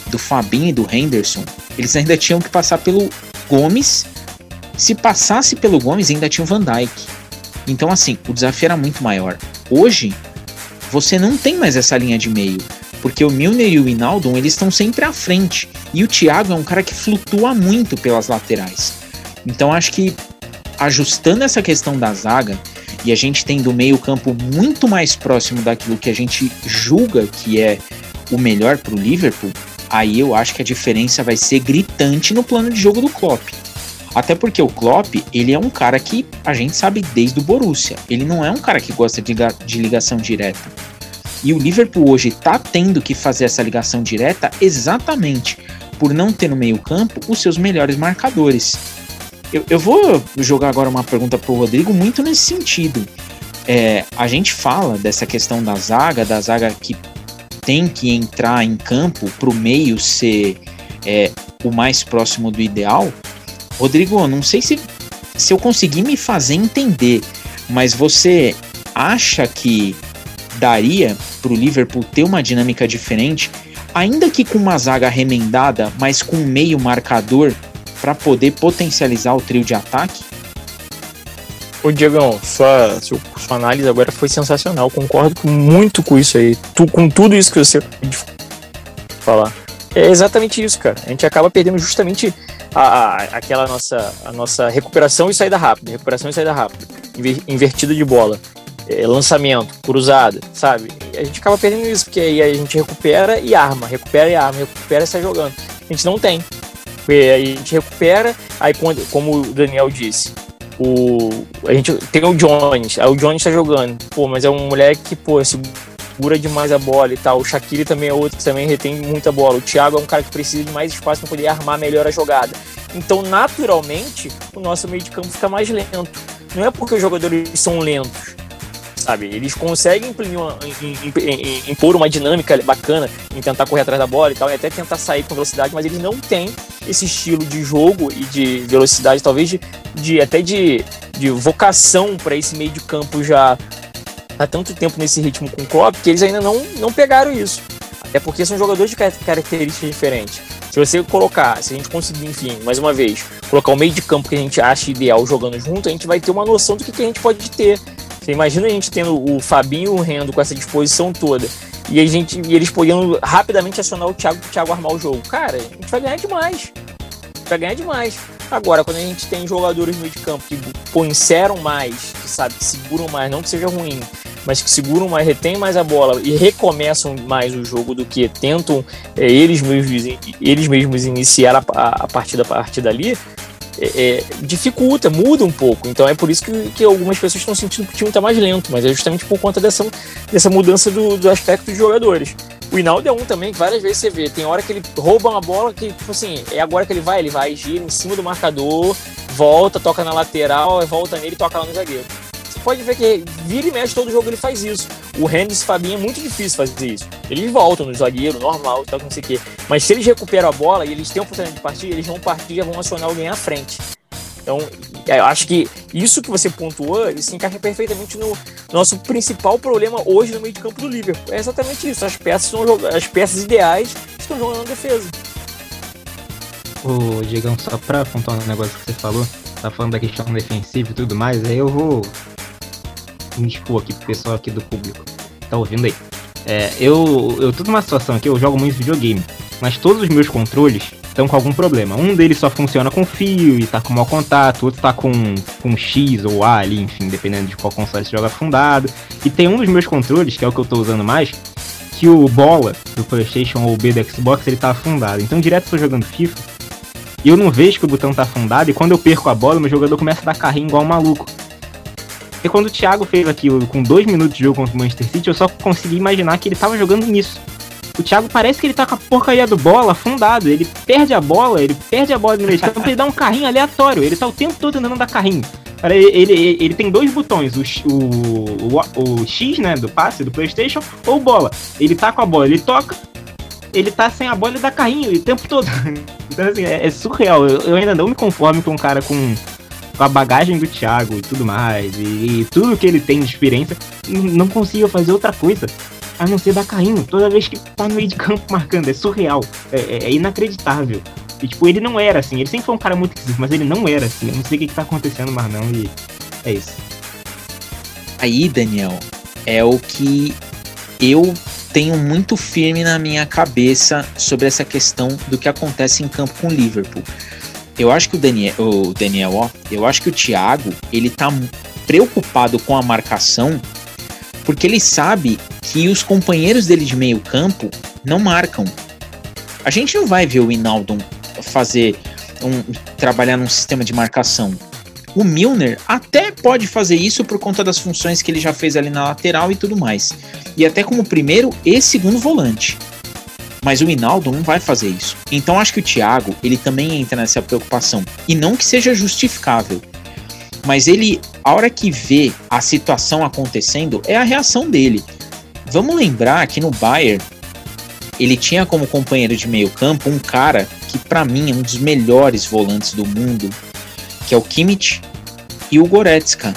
do Fabinho e do Henderson, eles ainda tinham que passar pelo Gomes. Se passasse pelo Gomes, ainda tinha o Van Dijk. Então, assim, o desafio era muito maior. Hoje, você não tem mais essa linha de meio, porque o Milner e o Inaldo eles estão sempre à frente. E o Thiago é um cara que flutua muito pelas laterais. Então acho que ajustando essa questão da zaga e a gente tendo o meio-campo muito mais próximo daquilo que a gente julga que é o melhor para o Liverpool, aí eu acho que a diferença vai ser gritante no plano de jogo do Klopp. Até porque o Klopp, ele é um cara que a gente sabe desde o Borussia. Ele não é um cara que gosta de ligação direta. E o Liverpool hoje está tendo que fazer essa ligação direta exatamente por não ter no meio-campo os seus melhores marcadores. Eu, eu, vou jogar agora uma pergunta para o Rodrigo muito nesse sentido. É, a gente fala dessa questão da zaga, da zaga que tem que entrar em campo para o meio ser é, o mais próximo do ideal. Rodrigo, não sei se, se eu consegui me fazer entender, mas você acha que daria para o Liverpool ter uma dinâmica diferente ainda que com uma zaga remendada, mas com meio marcador para poder potencializar o trio de ataque? Ô Diegão, sua, sua, sua análise agora foi sensacional. Concordo muito com isso aí. Tu, com tudo isso que você falar. É exatamente isso, cara. A gente acaba perdendo justamente a, a, aquela nossa, a nossa recuperação e saída rápida. Recuperação e saída rápida. Invertida de bola é, lançamento, cruzada, sabe? A gente acaba perdendo isso, porque aí a gente recupera e arma, recupera e arma, recupera e sai jogando. A gente não tem. Aí a gente recupera, aí como o Daniel disse, o, a gente tem o Jones, aí o Jones tá jogando, pô, mas é um moleque que, pô, segura demais a bola e tal. O Shaqiri também é outro que também retém muita bola. O Thiago é um cara que precisa de mais espaço para poder armar melhor a jogada. Então, naturalmente, o nosso meio de campo fica mais lento. Não é porque os jogadores são lentos, sabe? Eles conseguem uma, impor uma dinâmica bacana em tentar correr atrás da bola e tal, e até tentar sair com velocidade, mas eles não têm esse estilo de jogo e de velocidade, talvez de, de até de, de vocação para esse meio de campo já tá tanto tempo nesse ritmo com o Klopp que eles ainda não, não pegaram isso. Até porque são jogadores de características diferentes. Se você colocar, se a gente conseguir, enfim, mais uma vez, colocar o meio de campo que a gente acha ideal jogando junto, a gente vai ter uma noção do que, que a gente pode ter. Imagina a gente tendo o Fabinho e o Rendo com essa disposição toda e a gente e eles podendo rapidamente acionar o Thiago o Thiago armar o jogo. Cara, a gente vai ganhar demais. Vai ganhar demais. Agora, quando a gente tem jogadores no meio de campo que conheceram mais, que sabe, que seguram mais, não que seja ruim, mas que seguram mais, retêm mais a bola e recomeçam mais o jogo do que tentam é, eles, mesmos, eles mesmos iniciar a, a, a partir da partida ali, é, é, dificulta, muda um pouco. Então é por isso que, que algumas pessoas estão sentindo que o time está mais lento, mas é justamente por conta dessa, dessa mudança do, do aspecto dos jogadores. O Hinaldo é um também que várias vezes você vê. Tem hora que ele rouba uma bola que, tipo assim, é agora que ele vai, ele vai, gira em cima do marcador, volta, toca na lateral, volta nele e toca lá no zagueiro. Pode ver que vira e mexe todo jogo ele faz isso. O Henderson e Fabinho é muito difícil fazer isso. Eles voltam no zagueiro, normal, tal, não sei o quê. Mas se eles recuperam a bola e eles têm a oportunidade de partir, eles vão partir e vão acionar alguém à frente. Então, é, eu acho que isso que você pontuou, isso encaixa perfeitamente no nosso principal problema hoje no meio de campo do Liverpool. É exatamente isso. As peças são as peças ideais estão jogando na defesa. Ô, Diegão, só pra apontar um negócio que você falou, tá falando da questão defensiva e tudo mais, aí eu vou me expor aqui pro pessoal aqui do público. Tá ouvindo aí? É, eu, eu tô numa situação aqui, eu jogo muito videogame, mas todos os meus controles estão com algum problema. Um deles só funciona com fio e tá com mau contato, outro tá com, com X ou A ali, enfim, dependendo de qual console você joga fundado. E tem um dos meus controles, que é o que eu tô usando mais, que o bola do PlayStation ou o B do Xbox ele tá afundado. Então, direto tô jogando FIFA e eu não vejo que o botão tá afundado. E quando eu perco a bola, meu jogador começa a dar carrinho igual um maluco. E quando o Thiago fez aquilo com dois minutos de jogo contra o Manchester City, eu só consegui imaginar que ele tava jogando nisso. O Thiago parece que ele tá com a porcaria do bola afundado. Ele perde a bola, ele perde a bola no meio de campo, ele dá um carrinho aleatório. Ele tá o tempo todo tentando dar carrinho. Ele, ele, ele tem dois botões, o, o, o, o X, né, do passe, do Playstation, ou bola. Ele tá com a bola, ele toca, ele tá sem a bola e dá carrinho o tempo todo. Então, assim, é, é surreal. Eu, eu, ainda não me conformo com um cara com, com a bagagem do Thiago e tudo mais, e, e tudo que ele tem de experiência, não consigo fazer outra coisa a não ser dar carrinho toda vez que tá no meio de campo marcando. É surreal. É, é, é inacreditável. E, tipo, ele não era assim. Ele sempre foi um cara muito esquisito, mas ele não era assim. Eu não sei o que, que tá acontecendo mais não. E é isso. Aí, Daniel, é o que eu tenho muito firme na minha cabeça sobre essa questão do que acontece em campo com o Liverpool. Eu acho que o Daniel, o Daniel, ó, eu acho que o Thiago, ele tá preocupado com a marcação porque ele sabe que os companheiros dele de meio campo não marcam. A gente não vai ver o Inaldo fazer um trabalhar num sistema de marcação. O Milner até pode fazer isso por conta das funções que ele já fez ali na lateral e tudo mais. E até como primeiro e segundo volante. Mas o Hinaldo não vai fazer isso. Então acho que o Thiago, ele também entra nessa preocupação. E não que seja justificável. Mas ele, a hora que vê a situação acontecendo, é a reação dele. Vamos lembrar que no Bayern, ele tinha como companheiro de meio campo um cara que para mim é um dos melhores volantes do mundo, que é o Kimmich e o Goretzka,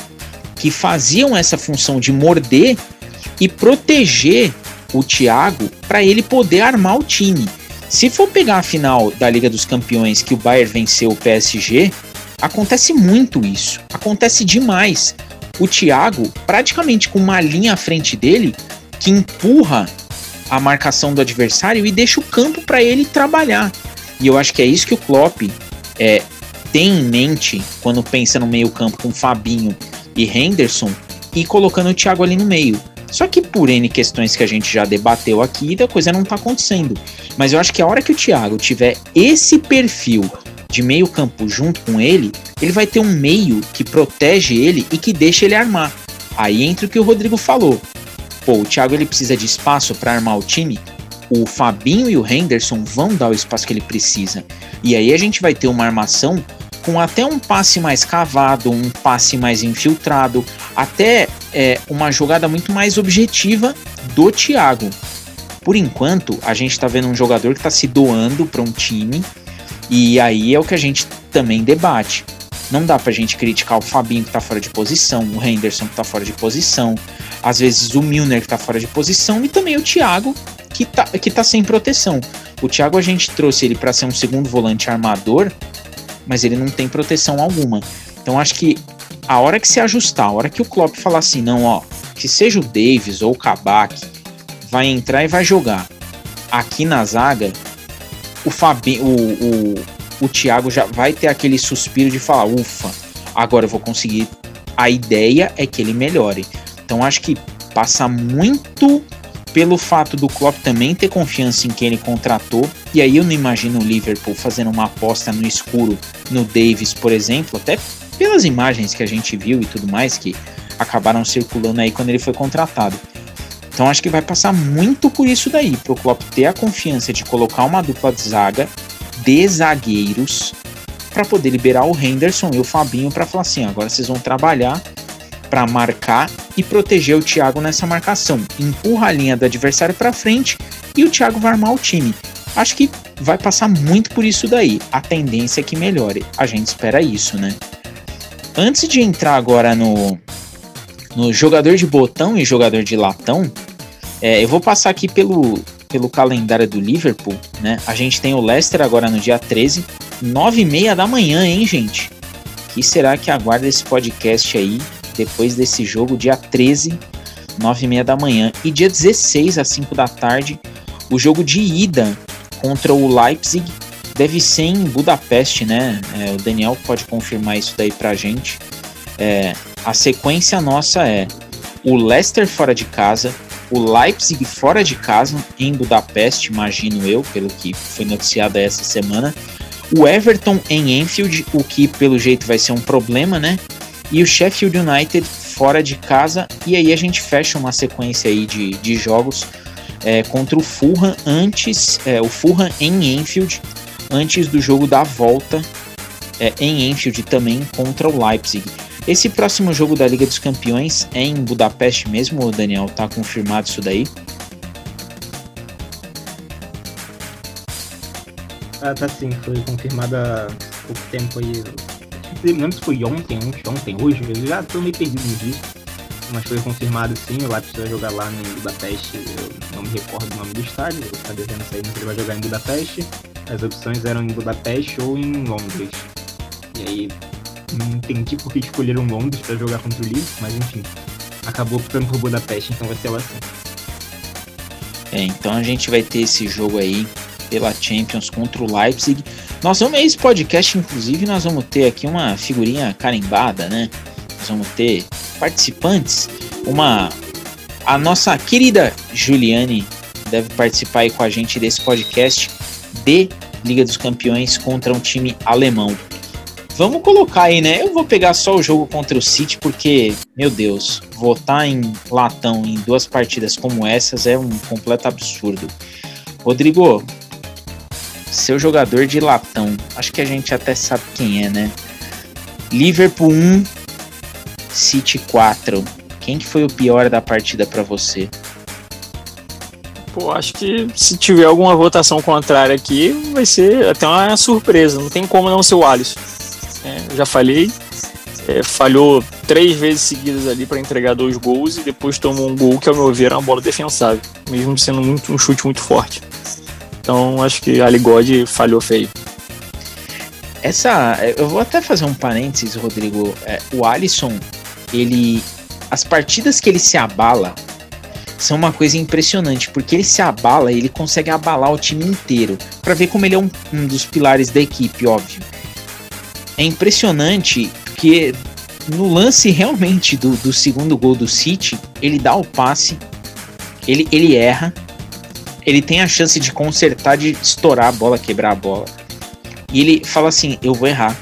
que faziam essa função de morder e proteger o Thiago para ele poder armar o time. Se for pegar a final da Liga dos Campeões que o Bayern venceu o PSG, acontece muito isso. Acontece demais. O Thiago, praticamente com uma linha à frente dele, que empurra a marcação do adversário e deixa o campo para ele trabalhar. E eu acho que é isso que o Klopp é, tem em mente quando pensa no meio-campo com Fabinho e Henderson e colocando o Thiago ali no meio. Só que por N questões que a gente já debateu aqui, a coisa não tá acontecendo. Mas eu acho que a hora que o Thiago tiver esse perfil de meio campo junto com ele, ele vai ter um meio que protege ele e que deixa ele armar. Aí entra o que o Rodrigo falou. Pô, o Thiago ele precisa de espaço para armar o time. O Fabinho e o Henderson vão dar o espaço que ele precisa. E aí a gente vai ter uma armação com até um passe mais cavado, um passe mais infiltrado, até é, uma jogada muito mais objetiva do Thiago. Por enquanto, a gente está vendo um jogador que está se doando para um time, e aí é o que a gente também debate. Não dá pra gente criticar o Fabinho que tá fora de posição, o Henderson que tá fora de posição, às vezes o Milner que tá fora de posição e também o Thiago que tá, que tá sem proteção. O Thiago a gente trouxe ele para ser um segundo volante armador, mas ele não tem proteção alguma. Então acho que a hora que se ajustar, a hora que o Klopp falar assim, não, ó, que seja o Davis ou o Kabak, vai entrar e vai jogar. Aqui na zaga, o Fabinho, o, o, o Thiago já vai ter aquele suspiro de falar, ufa, agora eu vou conseguir. A ideia é que ele melhore. Então acho que passa muito pelo fato do Klopp também ter confiança em quem ele contratou. E aí eu não imagino o Liverpool fazendo uma aposta no escuro no Davis, por exemplo, até pelas imagens que a gente viu e tudo mais que acabaram circulando aí quando ele foi contratado. Então acho que vai passar muito por isso daí, pro Klopp ter a confiança de colocar uma dupla de zaga de zagueiros para poder liberar o Henderson e o Fabinho para falar assim, agora vocês vão trabalhar para marcar e proteger o Thiago nessa marcação. Empurra a linha do adversário para frente e o Thiago vai armar o time. Acho que vai passar muito por isso daí. A tendência é que melhore. A gente espera isso, né? Antes de entrar agora no, no jogador de botão e jogador de latão, é, eu vou passar aqui pelo, pelo calendário do Liverpool, né? A gente tem o Leicester agora no dia 13, 9 e meia da manhã, hein, gente? que será que aguarda esse podcast aí depois desse jogo, dia 13, 9 e meia da manhã. E dia 16, às 5 da tarde, o jogo de ida contra o Leipzig deve ser em Budapeste, né? É, o Daniel pode confirmar isso daí pra gente. É, a sequência nossa é o Leicester fora de casa, o Leipzig fora de casa, em Budapeste, imagino eu, pelo que foi noticiado essa semana. O Everton em Enfield, o que pelo jeito vai ser um problema, né? e o Sheffield United fora de casa. E aí a gente fecha uma sequência aí de, de jogos é, contra o Fulham antes, é, o Fulham em Enfield, antes do jogo da volta é, em Enfield também contra o Leipzig. Esse próximo jogo da Liga dos Campeões é em Budapeste mesmo, Daniel? Tá confirmado isso daí? Ah, tá sim, foi confirmada há pouco tempo aí não lembro se foi ontem, ontem, hoje, eu já tô meio perdido nisso. Mas foi confirmado sim, o Leipzig vai jogar lá em Budapeste, eu não me recordo o nome do estádio, eu tá devendo sair, mas ele vai jogar em Budapeste. As opções eram em Budapeste ou em Londres. E aí, não entendi por que escolheram Londres para jogar contra o Leeds, mas enfim, acabou optando por Budapeste, então vai ser lá assim. É, então a gente vai ter esse jogo aí pela Champions contra o Leipzig. Nós vamos, esse podcast, inclusive, nós vamos ter aqui uma figurinha carimbada, né? Nós vamos ter participantes. Uma. A nossa querida Juliane deve participar aí com a gente desse podcast de Liga dos Campeões contra um time alemão. Vamos colocar aí, né? Eu vou pegar só o jogo contra o City, porque, meu Deus, votar em latão em duas partidas como essas é um completo absurdo. Rodrigo, seu jogador de latão. Acho que a gente até sabe quem é, né? Liverpool 1, City 4. Quem que foi o pior da partida para você? Pô, acho que se tiver alguma votação contrária aqui, vai ser até uma surpresa. Não tem como não ser o Alisson. É, já falei. É, falhou três vezes seguidas ali para entregar dois gols e depois tomou um gol que, ao meu ver, era uma bola defensável, mesmo sendo muito, um chute muito forte. Então acho que a Ligode falhou feio. Essa. Eu vou até fazer um parênteses, Rodrigo. É, o Alisson, ele. As partidas que ele se abala são uma coisa impressionante, porque ele se abala ele consegue abalar o time inteiro. para ver como ele é um, um dos pilares da equipe, óbvio. É impressionante porque no lance realmente do, do segundo gol do City, ele dá o passe, ele, ele erra, ele tem a chance de consertar, de estourar a bola, quebrar a bola. E ele fala assim: Eu vou errar.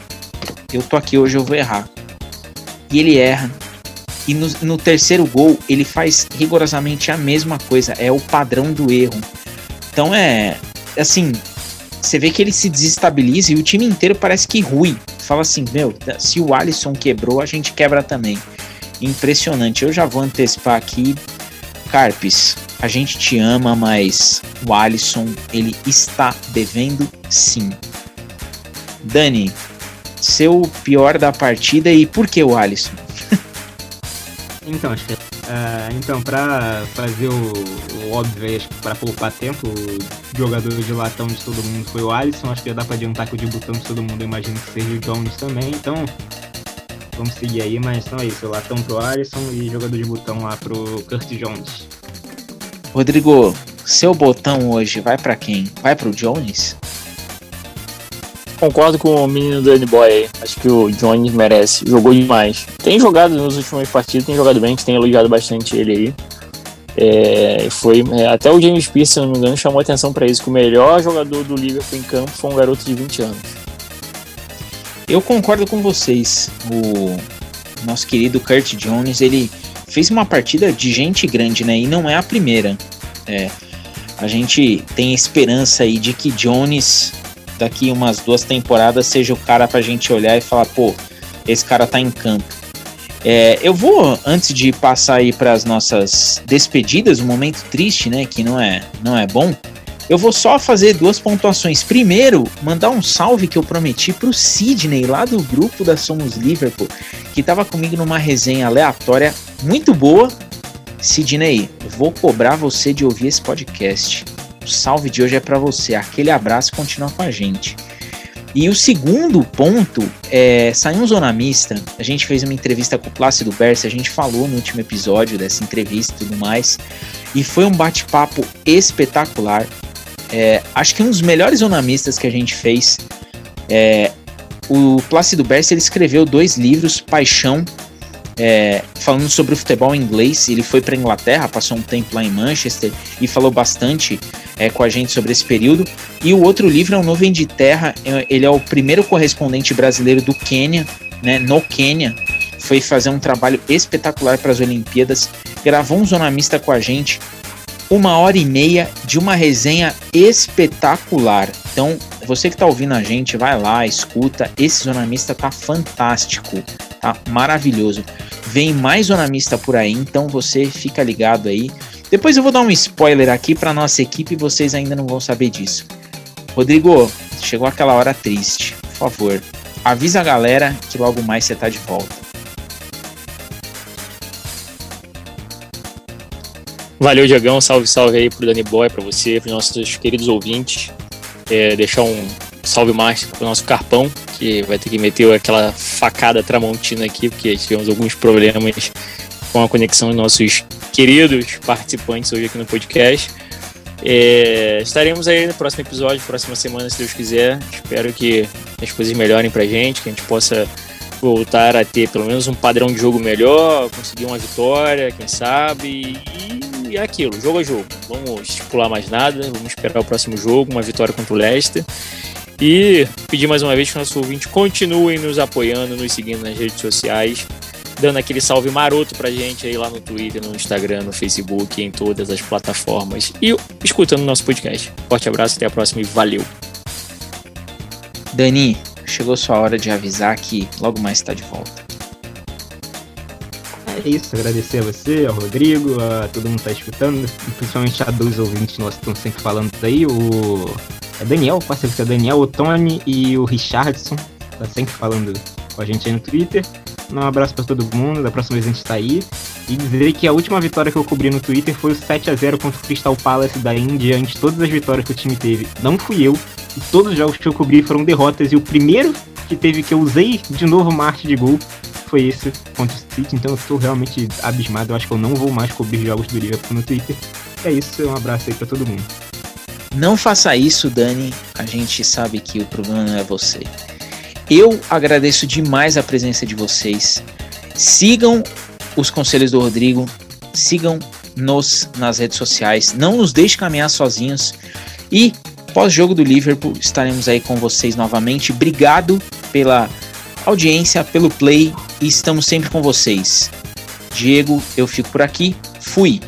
Eu tô aqui hoje, eu vou errar. E ele erra. E no, no terceiro gol, ele faz rigorosamente a mesma coisa. É o padrão do erro. Então é. Assim, você vê que ele se desestabiliza e o time inteiro parece que rui. Fala assim: Meu, se o Alisson quebrou, a gente quebra também. Impressionante. Eu já vou antecipar aqui. Carpes, a gente te ama, mas o Alisson, ele está devendo sim. Dani, seu pior da partida e por que o Alisson? Então, acho que, uh, então para fazer o, o óbvio aí, para poupar tempo, o jogador de latão de todo mundo foi o Alisson. Acho que já dá para adiantar que o de botão de todo mundo eu imagino que seja o Jones também. Então, vamos seguir aí, mas então é isso. Latão pro Alisson e jogador de botão lá pro Kurt Jones. Rodrigo, seu botão hoje vai para quem? Vai pro Jones? Concordo com o menino Danny Boy aí. Acho que o Jones merece. Jogou demais. Tem jogado nos últimos partidos, tem jogado bem, gente tem elogiado bastante ele aí. É, foi é, até o James Pierce, se não me engano, chamou atenção para isso, que o melhor jogador do Liverpool em campo foi um garoto de 20 anos. Eu concordo com vocês. O nosso querido Kurt Jones, ele fez uma partida de gente grande, né? E não é a primeira. É, a gente tem esperança aí de que Jones daqui umas duas temporadas seja o cara pra gente olhar e falar, pô, esse cara tá em campo. É, eu vou, antes de passar aí para as nossas despedidas, um momento triste, né, que não é, não é bom, eu vou só fazer duas pontuações. Primeiro, mandar um salve que eu prometi pro Sidney, lá do grupo da Somos Liverpool, que estava comigo numa resenha aleatória muito boa. Sidney, vou cobrar você de ouvir esse podcast. O salve de hoje é para você. Aquele abraço e continua com a gente. E o segundo ponto é saiu um Zona Mista. A gente fez uma entrevista com o Plácido Berce, a gente falou no último episódio dessa entrevista e tudo mais. E foi um bate-papo espetacular. É, acho que um dos melhores zonamistas que a gente fez. É, o Plácido Berce ele escreveu dois livros, Paixão é, falando sobre o futebol inglês. Ele foi para Inglaterra, passou um tempo lá em Manchester e falou bastante é, com a gente sobre esse período. E o outro livro é o Nuvem de Terra. É, ele é o primeiro correspondente brasileiro do Quênia, né, no Quênia. Foi fazer um trabalho espetacular para as Olimpíadas. Gravou um zonamista com a gente. Uma hora e meia de uma resenha espetacular. Então, você que está ouvindo a gente, vai lá, escuta. Esse zonamista tá fantástico, tá maravilhoso. Vem mais zonamista por aí, então você fica ligado aí. Depois eu vou dar um spoiler aqui para nossa equipe, vocês ainda não vão saber disso. Rodrigo, chegou aquela hora triste. Por favor, avisa a galera que logo mais você tá de volta. Valeu, Diagão. Salve, salve aí pro Dani Boy, para você, para nossos queridos ouvintes. É, deixar um salve mais pro nosso Carpão, que vai ter que meter aquela facada tramontina aqui, porque tivemos alguns problemas com a conexão dos nossos queridos participantes hoje aqui no podcast. É, estaremos aí no próximo episódio, próxima semana, se Deus quiser. Espero que as coisas melhorem pra gente, que a gente possa voltar a ter pelo menos um padrão de jogo melhor, conseguir uma vitória, quem sabe, e é aquilo, jogo a jogo. Vamos estipular mais nada, vamos esperar o próximo jogo, uma vitória contra o Leicester. E pedir mais uma vez que nossos ouvintes continuem nos apoiando, nos seguindo nas redes sociais, dando aquele salve maroto pra gente aí lá no Twitter, no Instagram, no Facebook, em todas as plataformas e escutando nosso podcast. Forte abraço, até a próxima e valeu! Dani, chegou sua hora de avisar que logo mais está de volta. É isso, agradecer a você, ao Rodrigo, a todo mundo que tá escutando, principalmente a dois ouvintes nossos que estão sempre falando aí, o é Daniel, parceiro que é Daniel, o Tony e o Richardson, tá sempre falando com a gente aí no Twitter. Um abraço para todo mundo, da próxima vez a gente tá aí. E dizer que a última vitória que eu cobri no Twitter foi o 7 a 0 contra o Crystal Palace da Índia, antes de todas as vitórias que o time teve. Não fui eu, e todos os jogos que eu cobri foram derrotas, e o primeiro que teve que eu usei de novo uma arte de gol foi esse contra o City, então eu tô realmente abismado, eu acho que eu não vou mais cobrir jogos do Liverpool no Twitter. É isso, um abraço aí pra todo mundo. Não faça isso, Dani. A gente sabe que o problema não é você. Eu agradeço demais a presença de vocês. Sigam os conselhos do Rodrigo, sigam-nos nas redes sociais, não nos deixe caminhar sozinhos. E pós-jogo do Liverpool, estaremos aí com vocês novamente. Obrigado pela audiência, pelo play e estamos sempre com vocês. Diego, eu fico por aqui. Fui.